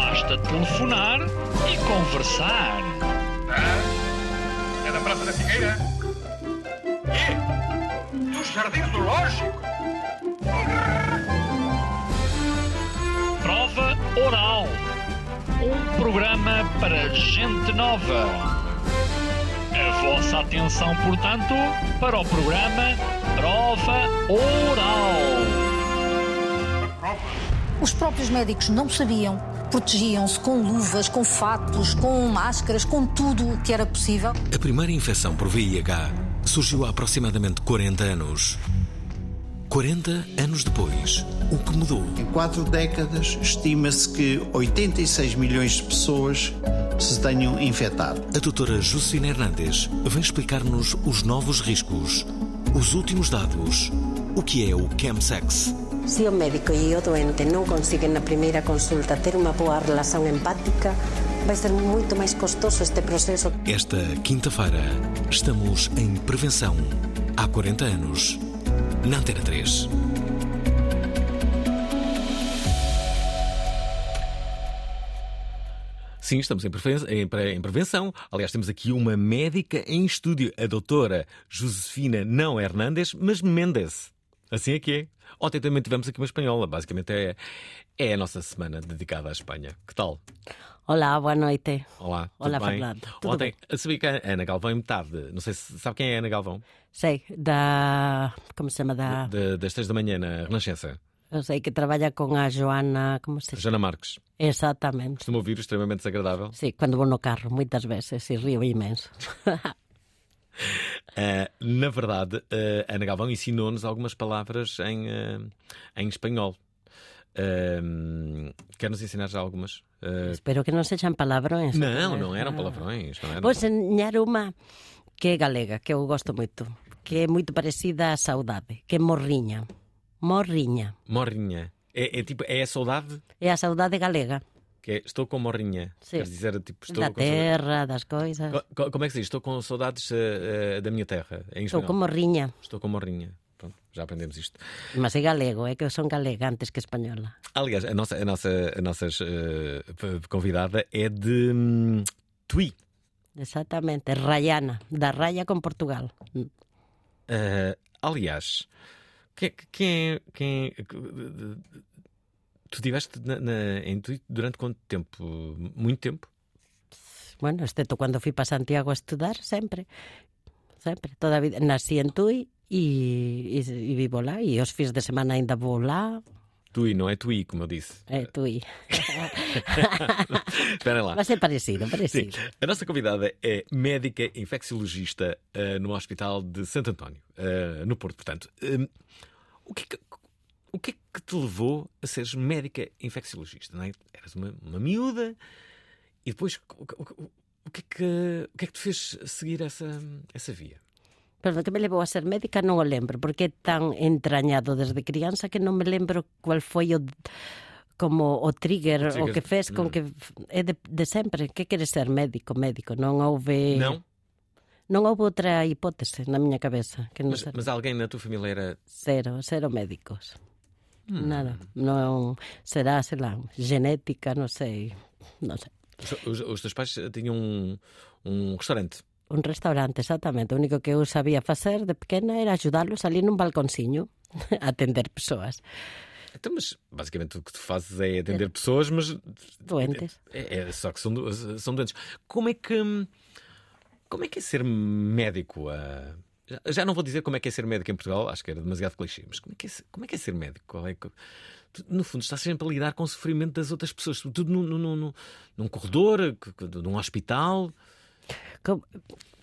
Basta telefonar e conversar. Ah, é da Praça da Figueira? E? Dos Jardins Zoológico? Prova Oral. Um programa para gente nova. A vossa atenção, portanto, para o programa Prova Oral. Os próprios médicos não sabiam, protegiam-se com luvas, com fatos, com máscaras, com tudo o que era possível. A primeira infecção por VIH surgiu há aproximadamente 40 anos. 40 anos depois, o que mudou? Em quatro décadas, estima-se que 86 milhões de pessoas se tenham infectado. A doutora Josefina Hernandes vem explicar-nos os novos riscos, os últimos dados, o que é o chemsex. Se o médico e o doente não conseguem na primeira consulta ter uma boa relação empática, vai ser muito mais custoso este processo. Esta quinta-feira, estamos em prevenção há 40 anos, na Antena 3. Sim, estamos em preven- em pre- em prevenção. Aliás, temos aqui uma médica em estúdio, a doutora Josefina não Hernandes, mas Mendes. Assim é que é. Ontem também tivemos aqui uma espanhola. Basicamente é, é a nossa semana dedicada à Espanha. Que tal? Olá, boa noite. Olá, Olá, bem? Fernando. Tudo Ontem eu sabia que a Ana Galvão é metade. Não sei se sabe quem é a Ana Galvão? Sei, da. Como se chama? Da. De- das três da manhã na Renascença. Eu sei que trabalha com a Joana. Como se chama? Jana Marques. Exatamente. Costumo ouvir extremamente desagradável. Sim, quando vou no carro, muitas vezes, e rio imenso. Ah, na verdade, a Ana Galvão ensinou-nos algumas palavras em, ah, em espanhol. Ah, Quer-nos ensinar já algumas? Espero que não sejam palavrões. não, não Ah. eram palavrões. Não eram. Vou ensinar uma que é galega, que eu gosto muito, que é muito parecida à saudade, que é morrinha. Morrinha. Morrinha. É, é tipo, é a saudade É a saudade galega. Que é estou com morrinha. Sim. Quer dizer, tipo, estou da terra, das coisas. Co- co- Como é que se diz? Estou com saudades ah, da minha terra. Em Estou com morrinha. Estou com morrinha. Pronto, já aprendemos isto. Mas é galego, é que eu sou galega antes que espanhola. Aliás, a nossa, a nossa, a nossa p- convidada é de hum, Tui. Exatamente, é Rayana, da Raya com Portugal. Eh, aliás, quem, quem, quem tu estiveste na, na- em Tui durante quanto tempo? Muito tempo? Bueno, excepto quando fui para Santiago a estudar, sempre. Sempre, toda a vida. Nací en Tui e, e, e vivo lá. E os fins de semana ainda vou lá. Tui, não é Tui, como eu disse. É Tui. Esperem lá. Mas é parecido, Sim. parecido. A nossa convidada é médica infecciologista eh, no Hospital de Santo António, eh, no Porto, portanto. Hum, o, que é que, o que é que te levou a seres médica infecciologista? Não é? Eras uma, uma miúda e depois o, o- o que é que, o que é que te fez seguir essa, essa via? Pero o que me levou a ser médica non o lembro, porque é tan entrañado desde crianza que non me lembro cual foi o como o trigger, O trigger, o que fez con que é de, de sempre, que queres ser médico, médico, non houve Não? non houve outra hipótese na miña cabeza que non Mas, ser mas alguém na tua família era. cero, cero médicos. Hmm. Nada, non será, sei lá, genética, non sei, non sei. Os, os teus pais tinham um, um restaurante. Un restaurante, exactamente. O único que eu sabía facer de pequena era ajudalos ali nun balconciño a atender persoas Então, mas basicamente o que tu fazes é atender pessoas, mas doentes. É, é só que são, são doentes. Como é que. Como é que é ser médico? ah? Já- não vou dizer como é que é ser médico em Portugal, acho que era demasiado clichê, mas como é que é, ser- como é, que é ser médico? Qual é no fundo, estás sempre a lidar com o sofrimento das outras pessoas, tudo num, num, num, num corredor, num hospital. Co-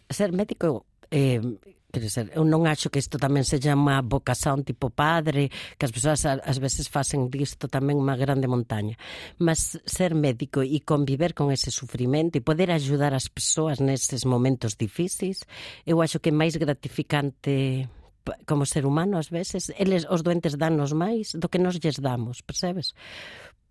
Ser médico, eh, Quer dizer, eu non acho que isto tamén se chama vocación tipo padre, que as persoas ás veces facen disto tamén unha grande montaña. Mas ser médico e conviver con ese sufrimento e poder ajudar as persoas neses momentos difíciles, eu acho que é máis gratificante como ser humano ás veces, eles os doentes danos máis do que nos lles damos, percebes?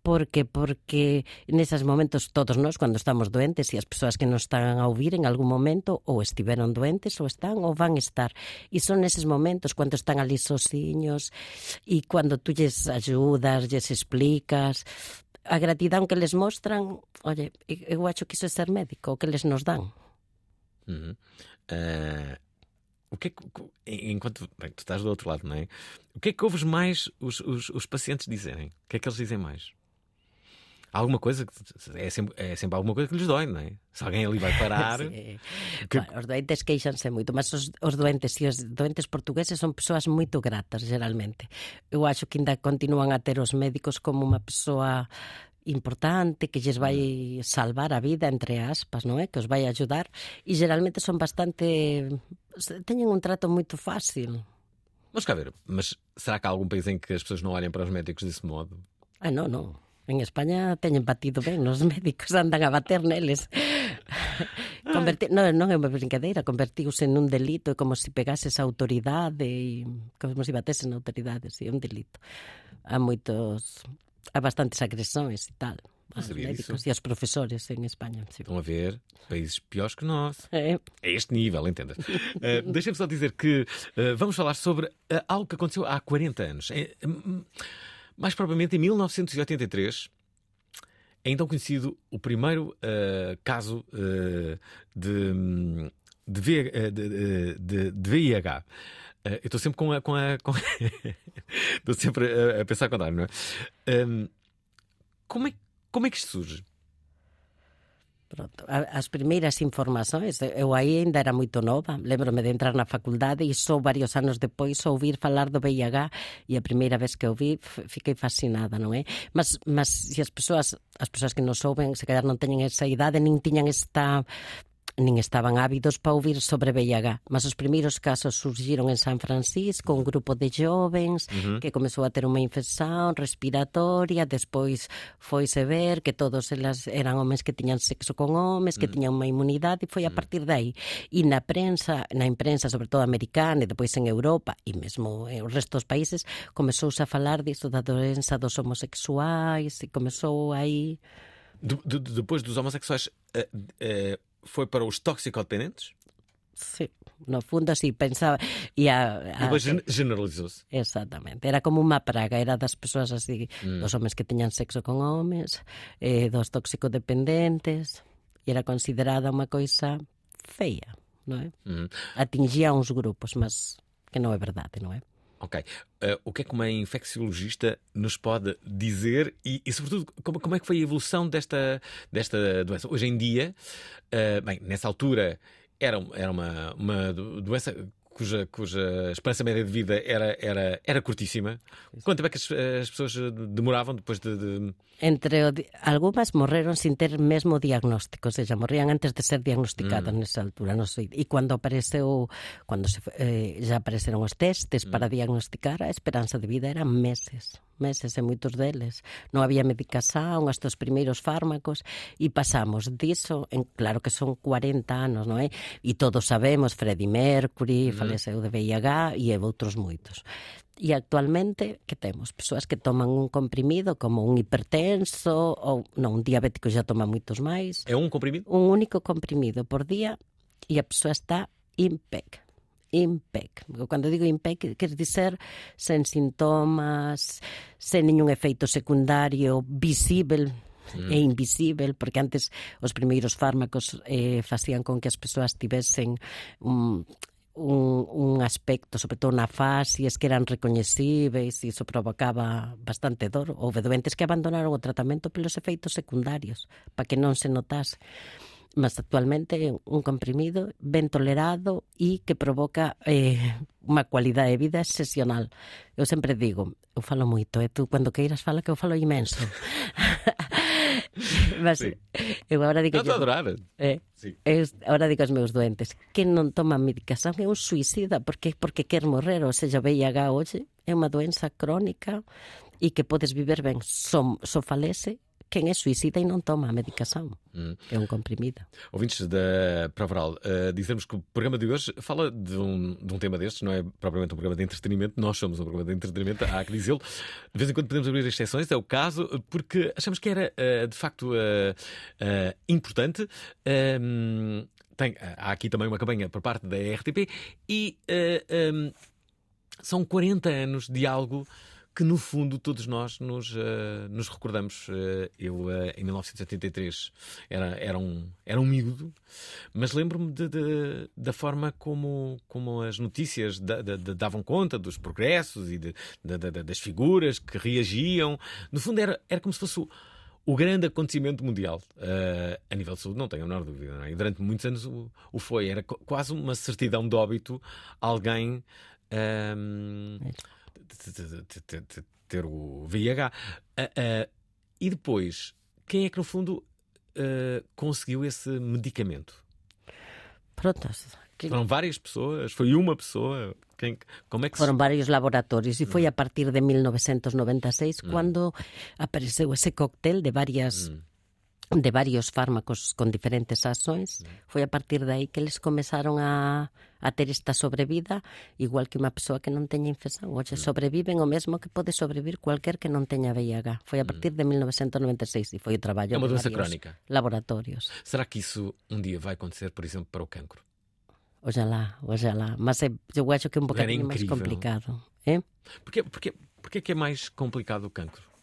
Porque porque neses momentos todos nós cando estamos doentes e as persoas que nos están a ouvir en algún momento ou estiveron doentes ou están ou van estar e son neses momentos cando están ali sosiños e cando tú lles axudas, lles explicas a gratidão que les mostran oye, eu acho que iso é ser médico o que les nos dan Uhum. Eh, o que é que, enquanto bem, tu estás do outro lado, não é? O que é que ouves mais os, os, os pacientes dizerem? O que é que eles dizem mais? Alguma coisa que é sempre, é sempre alguma coisa que lhes dói, não é? Se alguém ali vai parar. Sí. Que- Bueno, os doentes queixanse moito, mas os, os doentes e os doentes portugueses son persoas moito gratas, geralmente. Eu acho que ainda continúan a ter os médicos como unha persoa importante que lles vai salvar a vida entre aspas, non é? Que os vai ajudar e geralmente son bastante teñen un trato moito fácil. Vamos cá ver, mas será que há algum país em que as pessoas não olhem para os médicos desse modo? Ah, non, non. En España teñen batido ben, os médicos andan a bater neles. Converti... Non, non é unha brincadeira, convertiuse nun delito, é como se pegases a autoridade e como se bateses na autoridade, sí, é un delito. Há moitos, há bastantes agresões e tal. Aos sabia médicos disso. e aos professores en España. Sí. Estão a ver países piores que nós. É, A este nível, entendas. Uh, Deixa-me só dizer que uh, vamos falar sobre uh, algo que aconteceu há 40 anos. É, hum, mais propriamente em 1983, é então conhecido o primeiro uh, caso uh, de, hum, de, V- uh, de, de- de- VIH. Uh, eu estou sempre com a. Com a com... estou sempre a, a pensar com não é? Um, como é? Como é que isto surge? Pronto. As primeiras informações, eu aí ainda era moito nova, lembro-me de entrar na faculdade e só varios anos depois ouvir falar do VIH e a primeira vez que ouvi fiquei fascinada, non é? Mas, mas se as persoas, as persoas que non souben, se calhar non teñen esa idade, nin tiñan esta nin estaban ávidos para ouvir sobre VIH, mas os primeiros casos surgiron en San Francisco, un grupo de jovens que comezou a ter unha infección respiratoria, despois foise ver que todos elas eran homes que tiñan sexo con homes, que tiñan unha inmunidade e foi a partir de aí. E na prensa, na imprensa, sobre todo americana e depois en Europa e mesmo en os restos países, comezouse a falar disto da doença dos homosexuais e comezou aí De- de- depois dos homossexuais, uh, uh, foi para os toxicodependentes? Sí, no fundo así pensaba e a, E a, depois gen- generalizou-se. Exactamente, era como unha praga, era das persoas así, dos homens que teñan sexo con homes, eh, dos toxicodependentes, e era considerada unha coisa feia, non é? Uhum. Atingía uns grupos, mas que non é verdade, non é? Ok. Uh, o que é que uma infecciologista nos pode dizer e, e sobretudo, como, como é que foi a evolução desta, desta doença? Hoje em dia, uh, bem, nessa altura era, era uma, uma do- doença cuja, cuja esperança média de vida era, era, era curtíssima. Quanto tempo é que as, as pessoas demoravam depois de. de... Entre algunhas morreron sin ter mesmo diagnóstico, ou seja, morrían antes de ser diagnosticadas mm. nesa altura, non sei. E cando apareceu, cando se, eh, já apareceron os testes para diagnosticar, a esperanza de vida eran meses, meses e moitos deles. Non había medicación, os primeiros fármacos, e pasamos diso, en, claro que son 40 anos, non é? E todos sabemos, Freddie Mercury, mm. faleceu de VIH e outros moitos e actualmente que temos persoas que toman un comprimido como un hipertenso ou non, un diabético xa toma moitos máis. É un comprimido? Un único comprimido por día e a persoa está impec impec. Cando digo impec, quer dizer sen sintomas, sen ningún efeito secundario visível, mm. e invisível, porque antes os primeiros fármacos eh, facían con que as persoas tivesen un, un, un aspecto, sobre todo na fase, que eran recoñecíveis e iso provocaba bastante dor. Houve doentes que abandonaron o tratamento pelos efeitos secundarios, para que non se notase mas actualmente un comprimido ben tolerado e que provoca eh, unha cualidade de vida excepcional. Eu sempre digo, eu falo moito, e eh? tú cando queiras fala que eu falo imenso. mas sí. Eh, eu agora digo... Non adorar. Eh, sí. eu, agora digo aos meus doentes, que non toman medicación é un suicida, porque porque quer morrer, ou seja, VIH hoxe é unha doença crónica e que podes viver ben, so, so falece quen é suicida e non toma a medicación. É un comprimido. Ouvintes da Provaral, uh, dizemos que o programa de hoje fala de um, de um tema destes, não é propriamente um programa de entretenimento, nós somos um programa de entretenimento, há que dizê-lo. De vez em quando podemos abrir exceções, é o caso, porque achamos que era uh, de facto uh, importante. Um, tem, há aqui também uma campanha por parte da RTP e um, são 40 anos de algo que no fundo todos nós nos, uh, nos recordamos. Uh, eu, uh, em 1973, era, era, um, era um miúdo, mas lembro-me de, de, da forma como, como as notícias da, da, da, davam conta dos progressos e de, das figuras que reagiam. No fundo, era, era como se fosse o, o grande acontecimento mundial. a nível de saúde, não tenho a menor dúvida. É? E durante muitos anos o, o foi. Era quase uma certidão de óbito alguém. Um, ter o VIH. Uh, uh, e depois, quem é que no fundo uh, conseguiu esse medicamento? Pronto. Que... Foram várias pessoas? Foi uma pessoa? Quem, como é que Foram se... vários laboratórios e foi a partir de 1996 mm. quando apareceu esse cóctel de várias mm de varios fármacos con diferentes ações, foi a partir de aí que eles começaron a, a ter esta sobrevida, igual que unha persoa que non teña infección. Oxe, sobreviven o mesmo que pode sobrevivir cualquier que non teña VIH. Foi a partir de 1996 e foi o traballo é varios crónica. laboratorios. Será que isso um dia vai acontecer, por exemplo, para o cancro? Oxalá, oxalá. Mas é, eu acho que é un bocadinho máis complicado. Eh? Porquê, porquê, porquê que é máis complicado o cancro?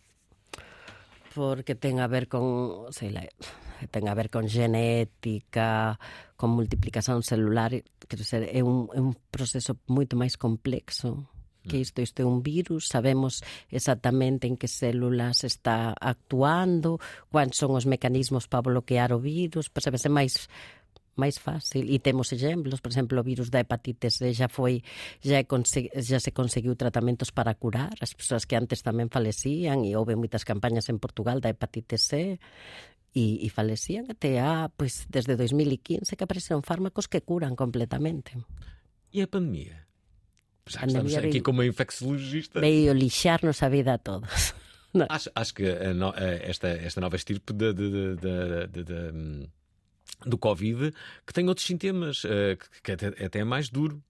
Porque ten a ver con, sei lá, ten a ver con genética, con multiplicación celular, quero ser, é un, é un proceso moito máis complexo que isto, isto é un virus, sabemos exactamente en que células está actuando, quais son os mecanismos para bloquear o virus, percebese máis máis fácil e temos exemplos, por exemplo, o virus da hepatitis C xa foi xa, xa se conseguiu tratamentos para curar as persoas que antes tamén falecían e houve moitas campañas en Portugal da hepatitis C e, e falecían até a, pois, desde 2015 que apareceron fármacos que curan completamente. E a pandemia? Já a estamos aqui como infecciologista. Veio lixarnos a vida a todos. Acho, acho que a no, a esta, esta nova estirpe de, do Covid que tem outros sintomas, uh, que, que é até mais duro.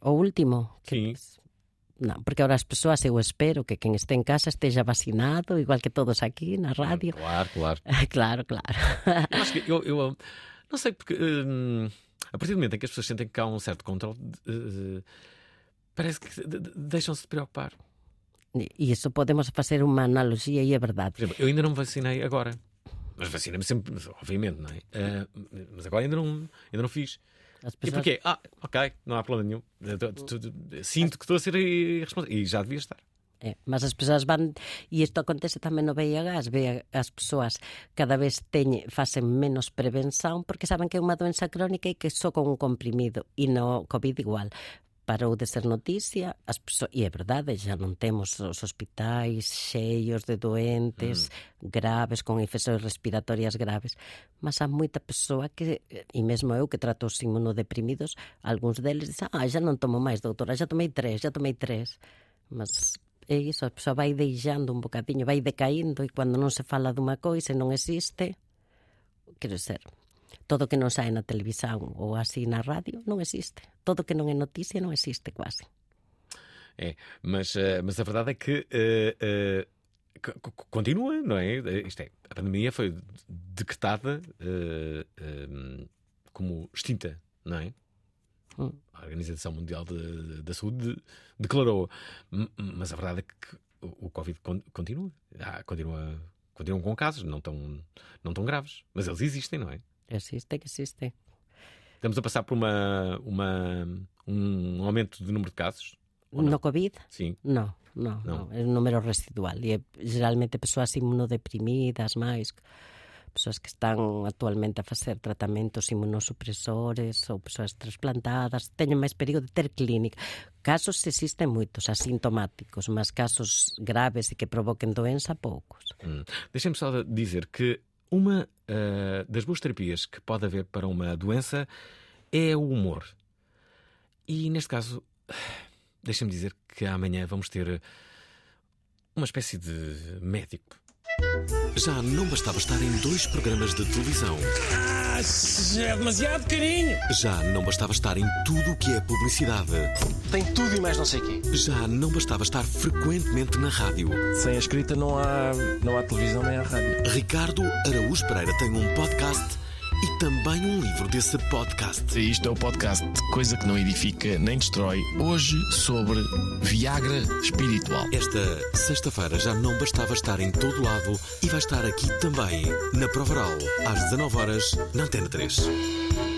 O último? Sim. Não, porque agora as pessoas, eu espero que quem esteja em casa esteja vacinado, igual que todos aqui na rádio. Claro, claro. claro, claro. Eu acho que eu, eu não sei porque uh, a partir do momento em que as pessoas sentem que há um certo controle, uh, parece que deixam-se de preocupar. E isso podemos fazer uma analogia e é verdade. Por exemplo, eu ainda não me vacinei agora. Mas vacina-me sempre, obviamente, não é? Uh, mas agora ainda não, ainda não fiz. Pessoas... E porquê? Ah, ok, não há problema nenhum. Sinto que estou a ser irresponsável. E já devia estar. É, mas as persoas van e isto acontece tamén no VIH as, as persoas cada vez teñe, facen menos prevención porque saben que é unha doença crónica e que só con un comprimido e no COVID igual parou de ser noticia, as persoas, e é verdade, xa non temos os hospitais cheios de doentes mm. graves, con infeccións respiratorias graves, mas há moita persoa que, e mesmo eu que trato os imunodeprimidos, algúns deles dicen, ah, xa non tomo máis, doutora, xa tomei tres, xa tomei tres. Mas é iso, a persoa vai deixando un bocadiño, vai decaindo, e cando non se fala dunha coisa e non existe, quero ser, todo que non sae na televisión ou así na radio non existe. Todo que non é noticia non existe quase. É, mas, uh, mas a verdade é que uh, uh, continua, não é? Isto é, a pandemia foi decretada como extinta, não é? Hum. A Organização Mundial da Saúde declarou. Mas a verdade é que o Covid continua. Ah, continua continuam com casos, não tão, não tão graves. Mas eles existem, não é? Existe, existe. Estamos a passar por uma, uma, um aumento do número de casos? No Covid? Sim. Não, não, não. não. É um número residual. E é geralmente pessoas imunodeprimidas máis, pessoas que están actualmente a facer tratamentos imunosupresores ou persoas trasplantadas, teñen máis perigo de ter clínica. Casos existen moitos asintomáticos, mas casos graves e que provoquen doença, poucos. Hum. Deixem-me só dizer que uma uh, das boas terapias que pode haver para uma doença é o humor. E neste caso, deixa-me dizer que amanhã vamos ter uma espécie de médico. Já não bastava estar em dois programas de televisão. Ah, é demasiado carinho. Já não bastava estar em tudo o que é publicidade. Tem tudo e mais não sei o quê. Já não bastava estar frequentemente na rádio. Sem a escrita não há, não há televisão nem há rádio. Ricardo Araújo Pereira tem um podcast e também um livro desse podcast. Isto é o podcast Coisa que não edifica nem destrói. Hoje sobre Viagra espiritual. Esta sexta-feira já não bastava estar em todo lado e vai estar aqui também, na Provaral, às 19 horas na Antena 3.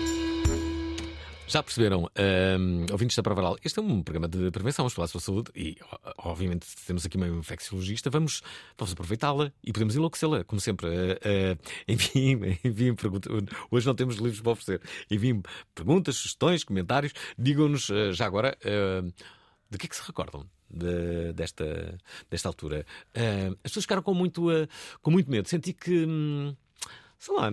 Já perceberam, um, ouvintes da Provaral, este é um programa de prevenção, vamos falar sobre a saúde e, obviamente, temos aqui meio infecciologista, vamos, vamos aproveitá-la e podemos enlouquecê-la, como sempre. Uh, uh, enviem, enviem perguntas. Hoje não temos livros para oferecer. Enviem perguntas, sugestões, comentários. Digam-nos, uh, já agora, de que é que se recordam de, desta, desta altura. as pessoas ficaram com muito, com muito medo. Senti que, hum, sei lá.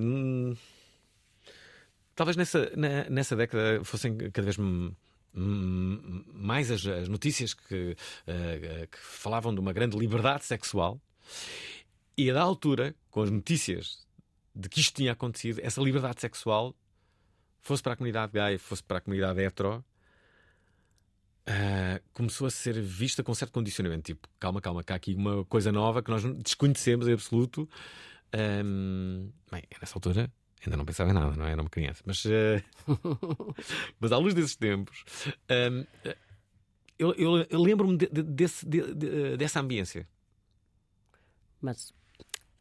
Talvez nessa, nessa década fossem cada vez mais as, as notícias que, uh, que falavam de uma grande liberdade sexual e da altura, com as notícias de que isto tinha acontecido, essa liberdade sexual fosse para a comunidade gay, fosse para a comunidade hetero, Uh, começou a ser vista com certo condicionamento. Tipo, calma, calma, cá aqui uma coisa nova que nós desconhecemos em absoluto. Um, bem, nessa altura Ainda não pensava em nada, não é? Era uma criança. Mas, uh... mas à luz desses tempos, uh, eu, eu, eu lembro-me de, de, de, dessa ambiência. Mas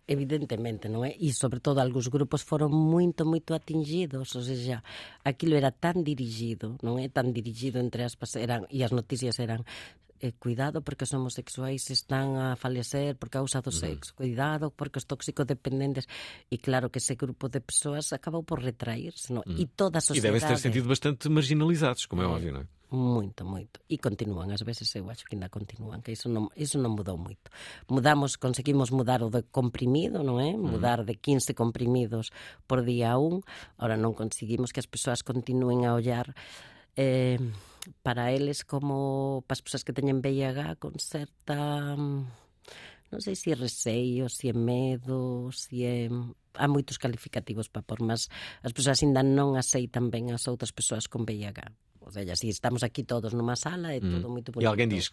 evidentemente, não é? E sobretudo alguns grupos foram muito, muito atingidos, ou seja, aquilo era tan dirigido, non é? Tan dirigido entre aspas, eran, e as noticias eran eh, cuidado porque os homosexuais están a falecer por causa do sexo, cuidado porque os dependentes e claro que ese grupo de persoas acabou por retrairse, non? E toda a sociedade... E devem ter sentido bastante marginalizados, como é, é óbvio, non é? Moito, moito. E continúan, ás veces eu acho que ainda continúan, que iso non, iso non mudou moito. Mudamos, conseguimos mudar o de comprimido, non é? Mudar de 15 comprimidos por día a un. Ahora non conseguimos que as persoas continúen a ollar eh, para eles como para as persoas que teñen VIH con certa mm, non sei se é receio, se é medo, se é há moitos calificativos para por, mas as persoas ainda non aceitan ben as outras persoas con VIH. Ou seja, si estamos aquí todos numa sala, é mm. todo moito bonito. E alguén diz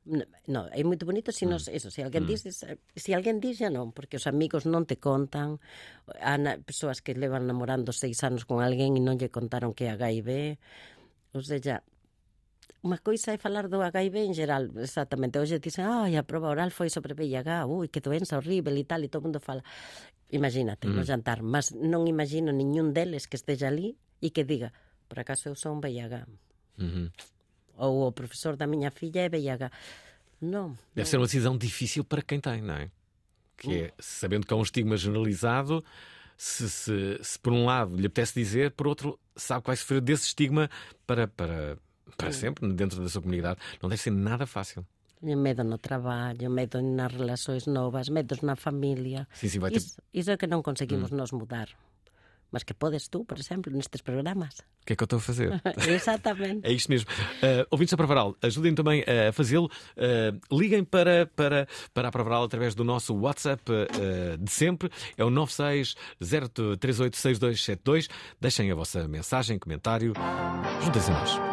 No, no, é moito bonito se nos, mm. eso, se alguén mm. diz, se alguén diz xa non, porque os amigos non te contan, há na, persoas que levan namorando seis anos con alguén e non lle contaron que é HIV, ou seja, Unha coisa é falar do HIV en geral, exactamente. Hoxe dicen, ai, a prova oral foi sobre VIH, ui, que doença horrible e tal, e todo mundo fala. Imagínate, mm. no jantar, mas non imagino niñún deles que esteja ali e que diga, por acaso eu son VIH. Mm -hmm. Ou o profesor da miña filla é VIH. Non. Deve non. ser unha decisão difícil para quem tem, non é? Que é, sabendo que há um estigma generalizado, se, se, se por um lado lhe apetece dizer, por outro sabe que vai sofrer desse estigma para, para, para sempre dentro da sua comunidade. Não deve ser nada fácil. Medo no traballo, medo nas relações novas, medos na família. Sim, sim, vai ter... isso, é que não conseguimos hum. nós mudar. Mas que podes tu, por exemplo, nestes programas. O que é que eu estou a fazer? Exatamente. é isto mesmo. Uh, ouvintes da Provaral, ajudem também a fazê-lo. Uh, liguem para, para, para a Provaral através do nosso WhatsApp uh, de sempre. É o 96 0386272. Deixem a vossa mensagem, comentário. Juntem-se a nós.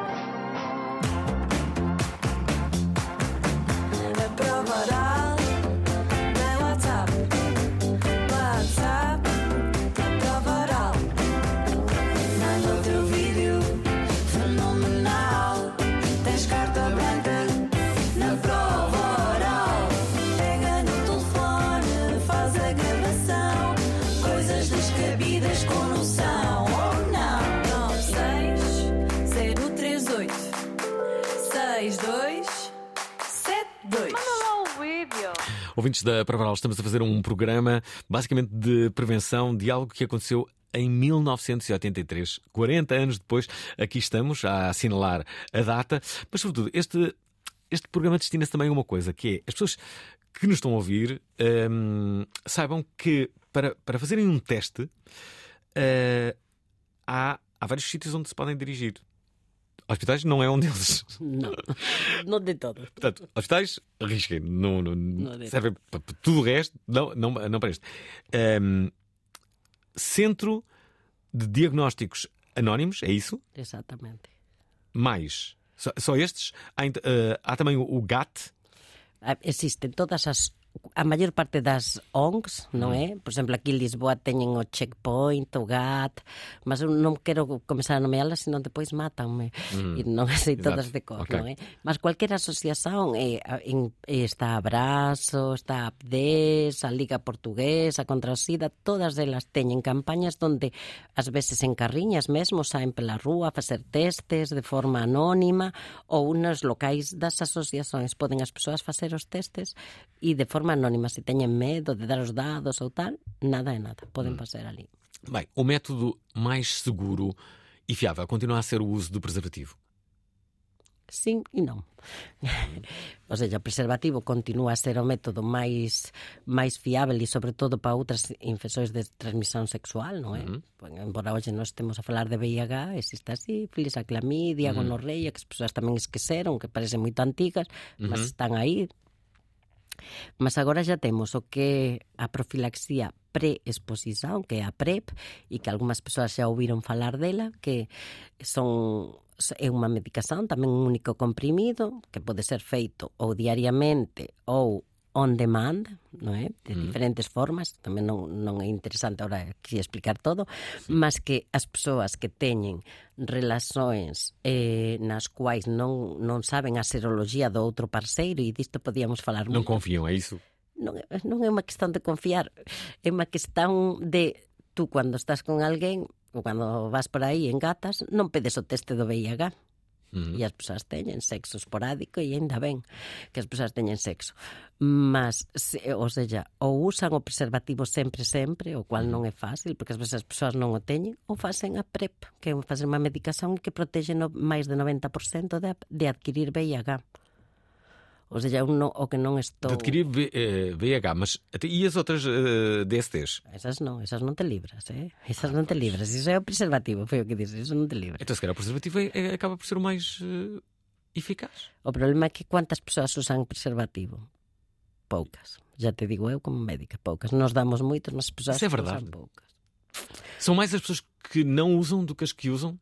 Ouvintes da Provaral, estamos a fazer um programa basicamente de prevenção de algo que aconteceu em 1983, 40 anos depois, aqui estamos a assinalar a data, mas sobretudo este, este programa destina-se também a uma coisa, que é as pessoas que nos estão a ouvir hum, saibam que para, para fazerem um teste eh, há, há vários sítios onde se podem dirigir. Hospitais não é um deles. No, no de todo. Portanto, hospitais, arrisquem. Não, não, Não servem para tudo o resto, não, não, não para este. Hum, Centro de Diagnósticos Anónimos, é isso? Exatamente. Mais. Só, só estes? Há, eh, há também o, o GAT. Ah, Existen todas as a maior parte das ONGs, non é? Por exemplo, aquí en Lisboa teñen o Checkpoint, o GAT, mas eu non quero comenzar a nomealas, senón depois mátanme. E non sei todas de cor, Ok. non é? Mas cualquier asociación, eh, a- en, está a Brazo, está a APDES, a Liga Portuguesa contra o SIDA, todas elas teñen campañas donde ás veces en carriñas mesmo saen pela rúa a facer testes de forma anónima ou nos locais das asociações poden as persoas facer os testes e de forma anónima, se teñen medo de dar os dados ou tal, nada é nada, poden facer ali. Bem, o método mais seguro e fiável continua a ser o uso do preservativo. Sim e non. o sea, o preservativo continúa a ser o método máis máis fiável e sobre todo para outras infeccións de transmisión sexual, non é? Pues, embora hoxe non estemos a falar de VIH, existe a sífilis, a clamidia, a gonorreia, que as persoas tamén esqueceron, que parecen moito antigas, mas están aí. Mas agora xa temos o que é a profilaxía pre-exposición, que é a PrEP, e que algunhas persoas xa ouviron falar dela, que son é unha medicación, tamén un único comprimido, que pode ser feito ou diariamente ou on demand, non é? De mm. diferentes formas, tamén non, non é interesante ahora aquí explicar todo, sí. mas que as persoas que teñen relaxóns eh, nas quais non, non saben a seroloxía do outro parceiro e disto podíamos falar non moito. Non é iso? Non, non é unha questão de confiar, é unha questão de tú cando estás con alguén ou cando vas por aí en gatas, non pedes o teste do VIH Mm. E as persoas teñen sexo esporádico e ainda ben que as persoas teñen sexo. Mas, se, ou seja, ou usan o preservativo sempre, sempre, o cual non é fácil, porque as veces as persoas non o teñen, ou facen a PrEP, que é facer unha medicación que protege no, máis de 90% de, de adquirir VIH. Ou seja, eu non, o que non estou... De adquirir V- eh, VIH, mas e as outras eh, DSTs? Esas non, esas non te libras, eh? Esas non te libras. Iso é o preservativo, foi o que dixes, iso non te libras. Então, se calhar, o preservativo é- é- acaba por ser o mais eh, eficaz. O problema é que cuántas persoas usan preservativo? Poucas. Já te digo eu como médica, poucas. Nos damos moitos, mas as persoas Isso é verdade. usan poucas. São mais as pessoas que não usam do que as que usam?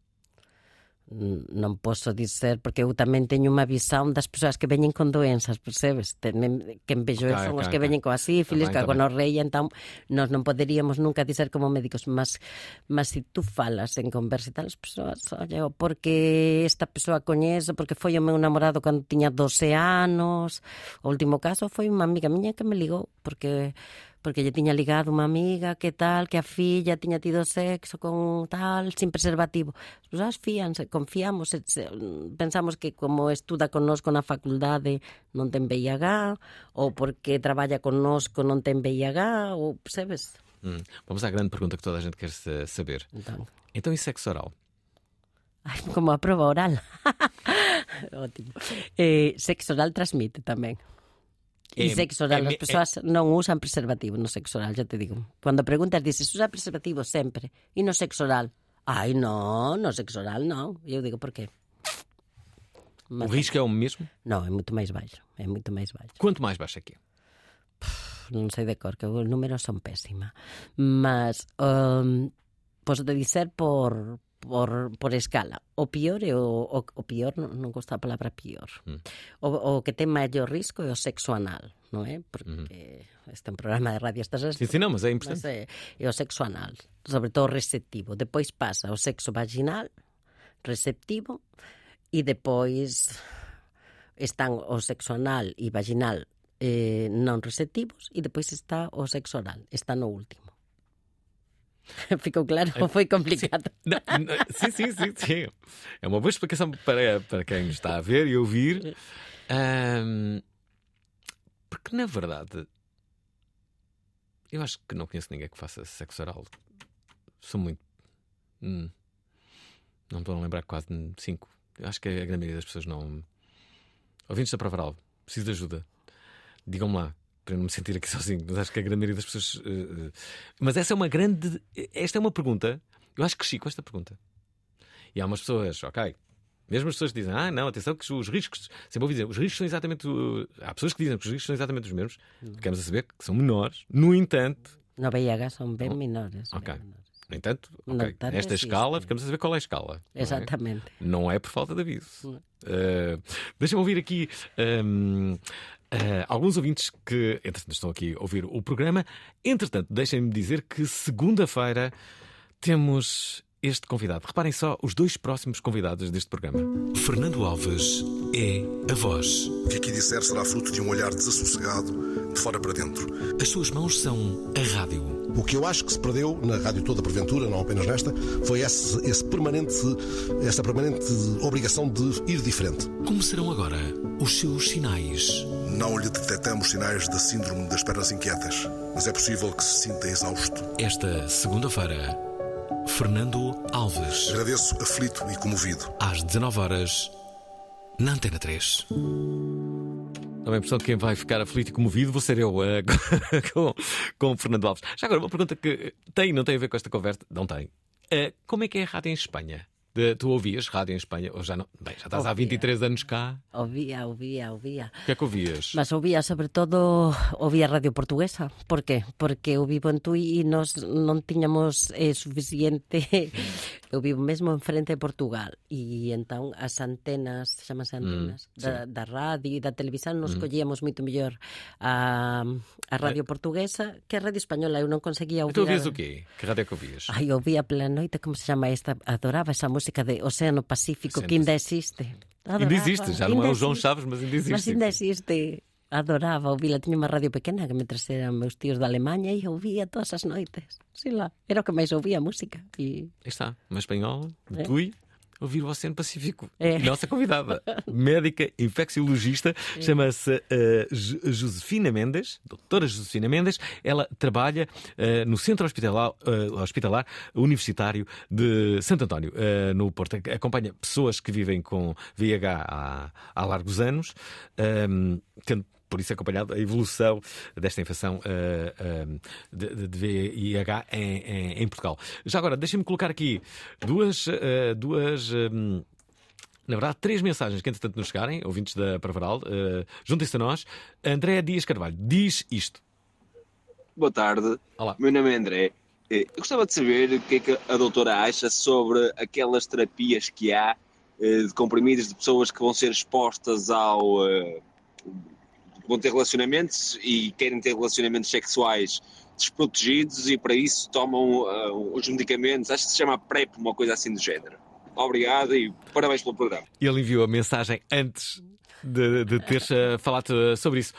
non posso dizer, porque eu tamén teño unha visão das persoas que veñen con doenzas, percebes? Temen, que vexo claro, son claro, os que claro. veñen coa sífilis, coa gonorreia, entón nós non poderíamos nunca dizer como médicos, mas, mas se si tú falas en conversa e tal, as persoas, olha, porque esta persoa coñezo, porque foi o meu namorado cando tiña 12 anos, o último caso foi unha amiga miña que me ligou, porque porque lle tiña ligado unha amiga que tal, que a filla tiña tido sexo con tal, sin preservativo. As persoas fíanse, confiamos, pensamos que como estuda connosco na facultade non ten VIH, ou porque traballa connosco non ten VIH, ou, sabes? Hum. Vamos à grande pergunta que toda a gente quer sa- saber. Entón, Então, e sexo oral? ai, como a prova oral. Ótimo. Eh, sexo oral transmite tamén. Eh, e sexo oral, eh, as persoas eh, non usan preservativo no sexo oral, já te digo. Cando preguntas, dices, usa preservativo sempre, e no sexo oral? Ai, non, no sexo oral non. E eu digo, por qué? Mas, o risco é o mesmo? Non, é moito máis baixo, é moito máis baixo. Quanto máis baixo que? Pff, non sei de cor, que os números son pésima. Mas, um, posso te dizer por, por, por escala. O pior o, o, o pior, non, non a palabra pior. Mm. O, o que ten maior risco é o sexo anal, non é? Porque este é un programa de radio, estás Sim, sim, não, mas é Mas importante. é, é o sexo anal, sobre todo receptivo. Depois pasa o sexo vaginal, receptivo, e depois están o sexo anal e vaginal eh, non receptivos, e depois está o sexo oral, está no último. Ficou claro? Ou foi complicado? Não, não, sim, sim, sim, sim. É uma boa explicação para, para quem está a ver e ouvir. Ahm, porque, na verdade, eu acho que não conheço ninguém que faça sexo oral. Sou muito. Hum, não estou a lembrar quase cinco. Eu acho que a grande maioria das pessoas não. Ouvintes da prova oral, preciso de ajuda. Digam-me lá. Para não me sentir aqui sozinho, mas acho que a grande maioria das pessoas. eh, eh, Mas essa é uma grande. Esta é uma pergunta. Eu acho que com esta pergunta. E há umas pessoas, ok. Mesmo as pessoas que dizem, ah, não, atenção, que os riscos. Sempre ouvi dizer, os riscos são exatamente. Há pessoas que dizem que os riscos são exatamente os mesmos. Ficamos a saber que são menores. No entanto, No VIH son ben menores. Ok. ben menores. no entanto, No ok, entanto, nesta existe. escala, ficamos a saber qual é a escala. não é? Não é por falta de aviso. Uh, Deixa-me ouvir aqui um, uh, alguns ouvintes que, entretanto, estão aqui a ouvir o programa. Entretanto, deixem-me dizer que segunda-feira temos este convidado. Reparem só os dois próximos convidados deste programa. Fernando Alves é a voz. O que aqui disser será fruto de um olhar desassossegado, de fora para dentro. As suas mãos são a rádio. O que eu acho que se perdeu na rádio toda, porventura, não apenas nesta, foi esse, esse permanente, essa permanente obrigação de ir diferente. Como serão agora os seus sinais? Não lhe detectamos sinais da síndrome das pernas inquietas, mas é possível que se sinta exausto. Esta segunda-feira, Fernando Alves, Agradeço aflito e comovido. às 19 horas, na Antena 3. Dá a impressão que quem vai ficar aflito e comovido vou ser eu eh, com, com o Fernando Alves. Já agora, uma pergunta que tem não tem a ver com esta conversa. Não tem. Eh, como é que é rádio em Espanha? De- tu ouvias rádio em Espanha? Ou já não? Bem, já estás há Ouvia. 23 anos cá. Ouvía, ouvía, ouvía. O que é que ouvias? Mas ouvía sobre todo ouvía radio portuguesa. Por qué? Porque eu vivo en Tui e nós non tiñamos eh, suficiente eu vivo mesmo en frente de Portugal e entón as antenas, chamanse antenas Mm, da, da radio e da televisión nos collíamos moito mellor a, a radio portuguesa que a radio española eu non conseguía E tu ouvir ouvias a- o quê? Que rádio é que ouvias? Ai, ouvía pela noite, como se chama esta? Adoraba esa música de Océano Pacífico que ainda existe. Ainda Adoraba. existe, já não é Ainda o João. Chaves, mas ainda existe. Mas ainda existe. Adoraba ouvila. Tiña unha radio pequena que me traseran meus tíos da Alemanha e ouvía todas as noites. Sí, lá. Era o que máis ouvía música. E... Está, uma espanhola, de É. Tui, ouvir o Oceano Pacífico. É. Nossa convidada, médica infecciologista, chama-se eh, Jo- Josefina Mendes, doutora Josefina Mendes. Ela trabalha eh, no Centro Hospitalar, eh, Hospitalar Universitário de Santo António, no Porto. Acompanha pessoas que vivem com VIH há, há largos anos, tendo por isso acompanhado a evolução desta infecção eh, eh, de, de- VIH em, em- em Portugal. Já agora, deixem-me colocar aqui duas. eh, duas hum, na verdade, três mensagens que, entretanto, nos chegarem, ouvintes da Parvaral, uh, juntem-se a nós. André Dias Carvalho diz isto. Boa tarde. Olá. Meu nome é André. Eu gostava de saber o que é que a doutora acha sobre aquelas terapias que há de comprimidos de pessoas que vão ser expostas ao. Vão ter relacionamentos e querem ter relacionamentos sexuais desprotegidos e para isso tomam eh, os medicamentos, acho que se chama PrEP, uma coisa assim do género. Obrigado e parabéns pelo programa. Ele enviou a mensagem antes de, de teres eh, falado sobre isso.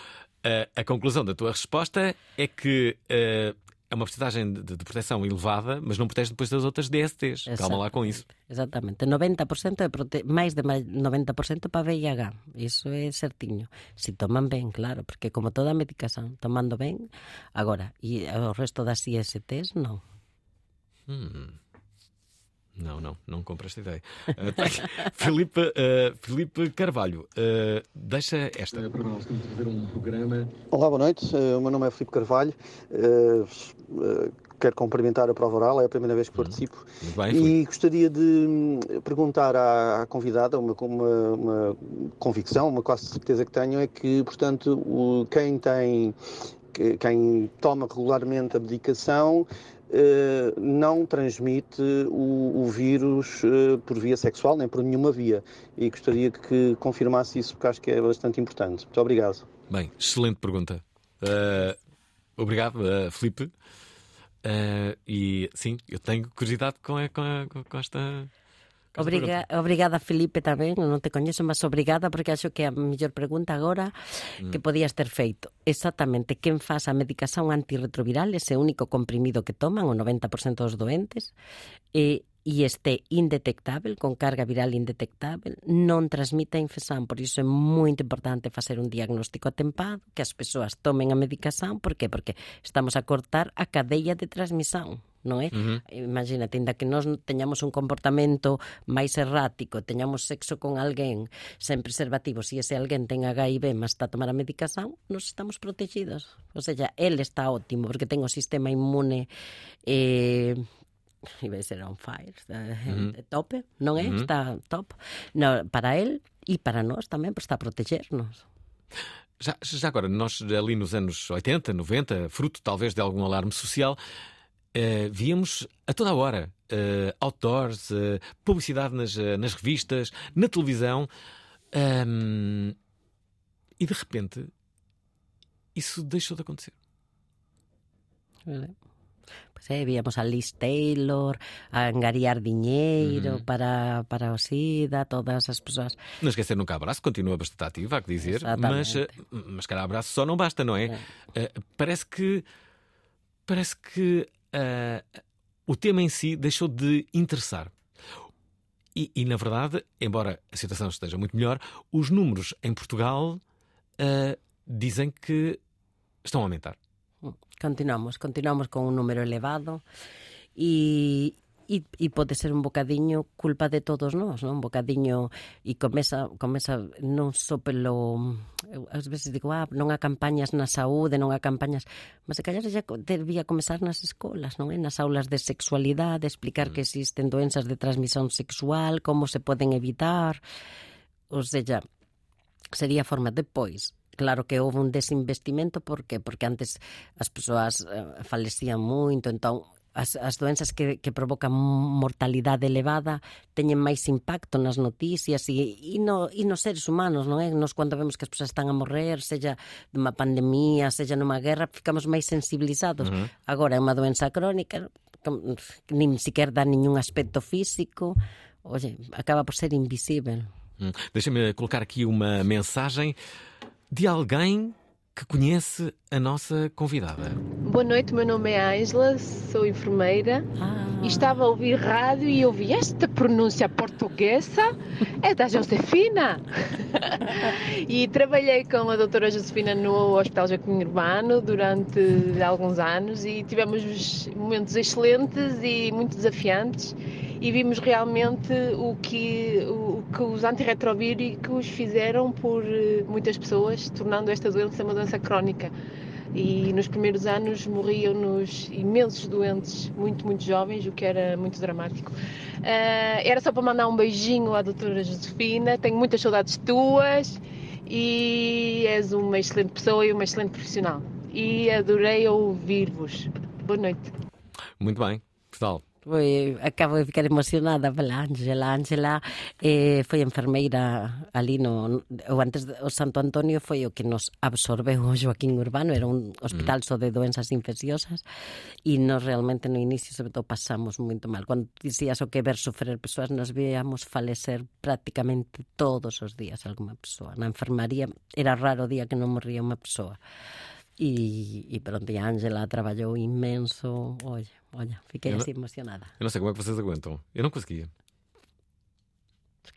Eh, a conclusão da tua resposta é que eh, é uma porcentagem de, de proteção elevada, mas não protege depois das outras DSTs. Calma lá com isso. Exactamente. 90% é prote... máis de máis- 90% para VIH. Iso é certiño. Si toman ben, claro, porque como toda a medicación, tomando ben, agora, e o resto das ISTs, non. Hum. Não, não, não compro esta ideia. Tá aqui. Filipe, eh, Filipe Carvalho, eh, deixa esta. Olá, boa noite. O meu nome é Filipe Carvalho. Eh, Quero cumprimentar a prova oral, é a primeira vez que participo. Muito bem. E gostaria de hum, perguntar à, à convidada uma, uma, uma convicção, uma quase certeza que tenho, é que, portanto, o, quem tem, que- quem toma regularmente a medicação eh, não transmite o, o vírus eh, por via sexual, nem por nenhuma via. E gostaria que confirmasse isso, porque acho que é bastante importante. Muito obrigado. Bem, excelente pergunta. Eh, obrigado, uh, Filipe. Eh, e sim, eu tenho curiosidade com, a- com, a- com esta. Obriga, pergunta. obrigada, Felipe, tamén. Non te coñezo, mas obrigada, porque acho que é a mellor pregunta agora Mm. que podías ter feito. Exactamente, quen faz a medicación antirretroviral, ese único comprimido que toman, o 90% dos doentes, e, este indetectável, con carga viral indetectável, non transmite a infección. Por iso é moito importante facer un diagnóstico atempado, que as persoas tomen a medicación, por qué? Porque estamos a cortar a cadeia de transmisión non é? Uh -huh. Imagínate, ainda que nós teñamos un comportamento máis errático, teñamos sexo con alguén sen preservativo, se si ese alguén ten HIV, mas está a tomar a medicación, nos estamos protegidos. O sea, él está ótimo, porque ten o sistema inmune eh, iba a ser on fire, está uh -huh. tope, non é? Está top. No, para él e para nós tamén, para protegernos. Já, já agora, nós ali nos anos 80, 90, fruto talvez de algum alarme social, uh, víamos a toda a hora uh, outdoors, publicidade nas, nas revistas, na televisão, um, e de repente isso deixou de acontecer. Víamos a Liz Taylor a engariar dinheiro uhum. para, para o SIDA, todas as pessoas. Não esquecer nunca abraço, continua bastante ativa, há que dizer, mas, eh, mas cara, abraço só não basta, não é? é. Uh, parece que parece que uh, o tema em si deixou de interessar. E, e, na verdade, embora a situação esteja muito melhor, os números em Portugal uh, dizem que estão a aumentar. Continuamos, continuamos con un número elevado e, e, e pode ser un bocadiño culpa de todos nós, non? Un bocadiño e comeza, comeza non só pelo ás veces digo, ah, non há campañas na saúde, non há campañas, mas se callar xa debía comezar nas escolas, non? é? nas aulas de sexualidade, explicar mm. que existen doenzas de transmisión sexual, como se poden evitar, ou seja, sería forma depois claro que houve un desinvestimento, por que? Porque antes as persoas uh, falecían moito, entón as, as doenzas que, que provocan mortalidade elevada teñen máis impacto nas noticias e, e, no, e nos seres humanos, non é? Nos cando vemos que as persoas están a morrer, sella dunha pandemia, sella nunha guerra, ficamos máis sensibilizados. Uh -huh. Agora é unha doenza crónica, nin sequer dá ningún aspecto físico, oye, acaba por ser invisível. Hum. Deixa-me colocar aqui uma mensagem de alguém que conhece a nossa convidada. Boa noite, meu nome é Ângela, sou enfermeira ah. e estava a ouvir rádio e ouvi esta pronúncia portuguesa é da Josefina. e trabalhei com a doutora Josefina no Hospital Joaquim Urbano durante alguns anos e tivemos momentos excelentes e muito desafiantes e vimos realmente o que, o, que os antirretrovíricos fizeram por eh, muitas pessoas, tornando esta doença uma doença crónica. E nos primeiros anos morriam-nos imensos doentes, muito, muito jovens, o que era muito dramático. Uh, era só para mandar um beijinho à doutora Josefina, tenho muitas saudades tuas e és uma excelente pessoa e uma excelente profissional. E adorei ouvir-vos. Boa noite. Muito bem, pessoal. Foi, acabo de ficar emocionada pela Ángela. Ángela eh, foi enfermeira ali no, o antes o Santo Antonio foi o que nos absorbeu o Joaquín Urbano, era un hospital mm. só de doenzas infecciosas e nos realmente no inicio sobre todo pasamos moito mal. Cando dicías o que ver sofrer persoas, nos víamos falecer prácticamente todos os días alguma persoa. Na enfermaría era raro o día que non morría unha persoa. E, e pronto, a Ángela traballou inmenso, Oye, olha, fiquei eu assim não, emocionada. Eu não sei como é que vocês aguentam. Eu não conseguia.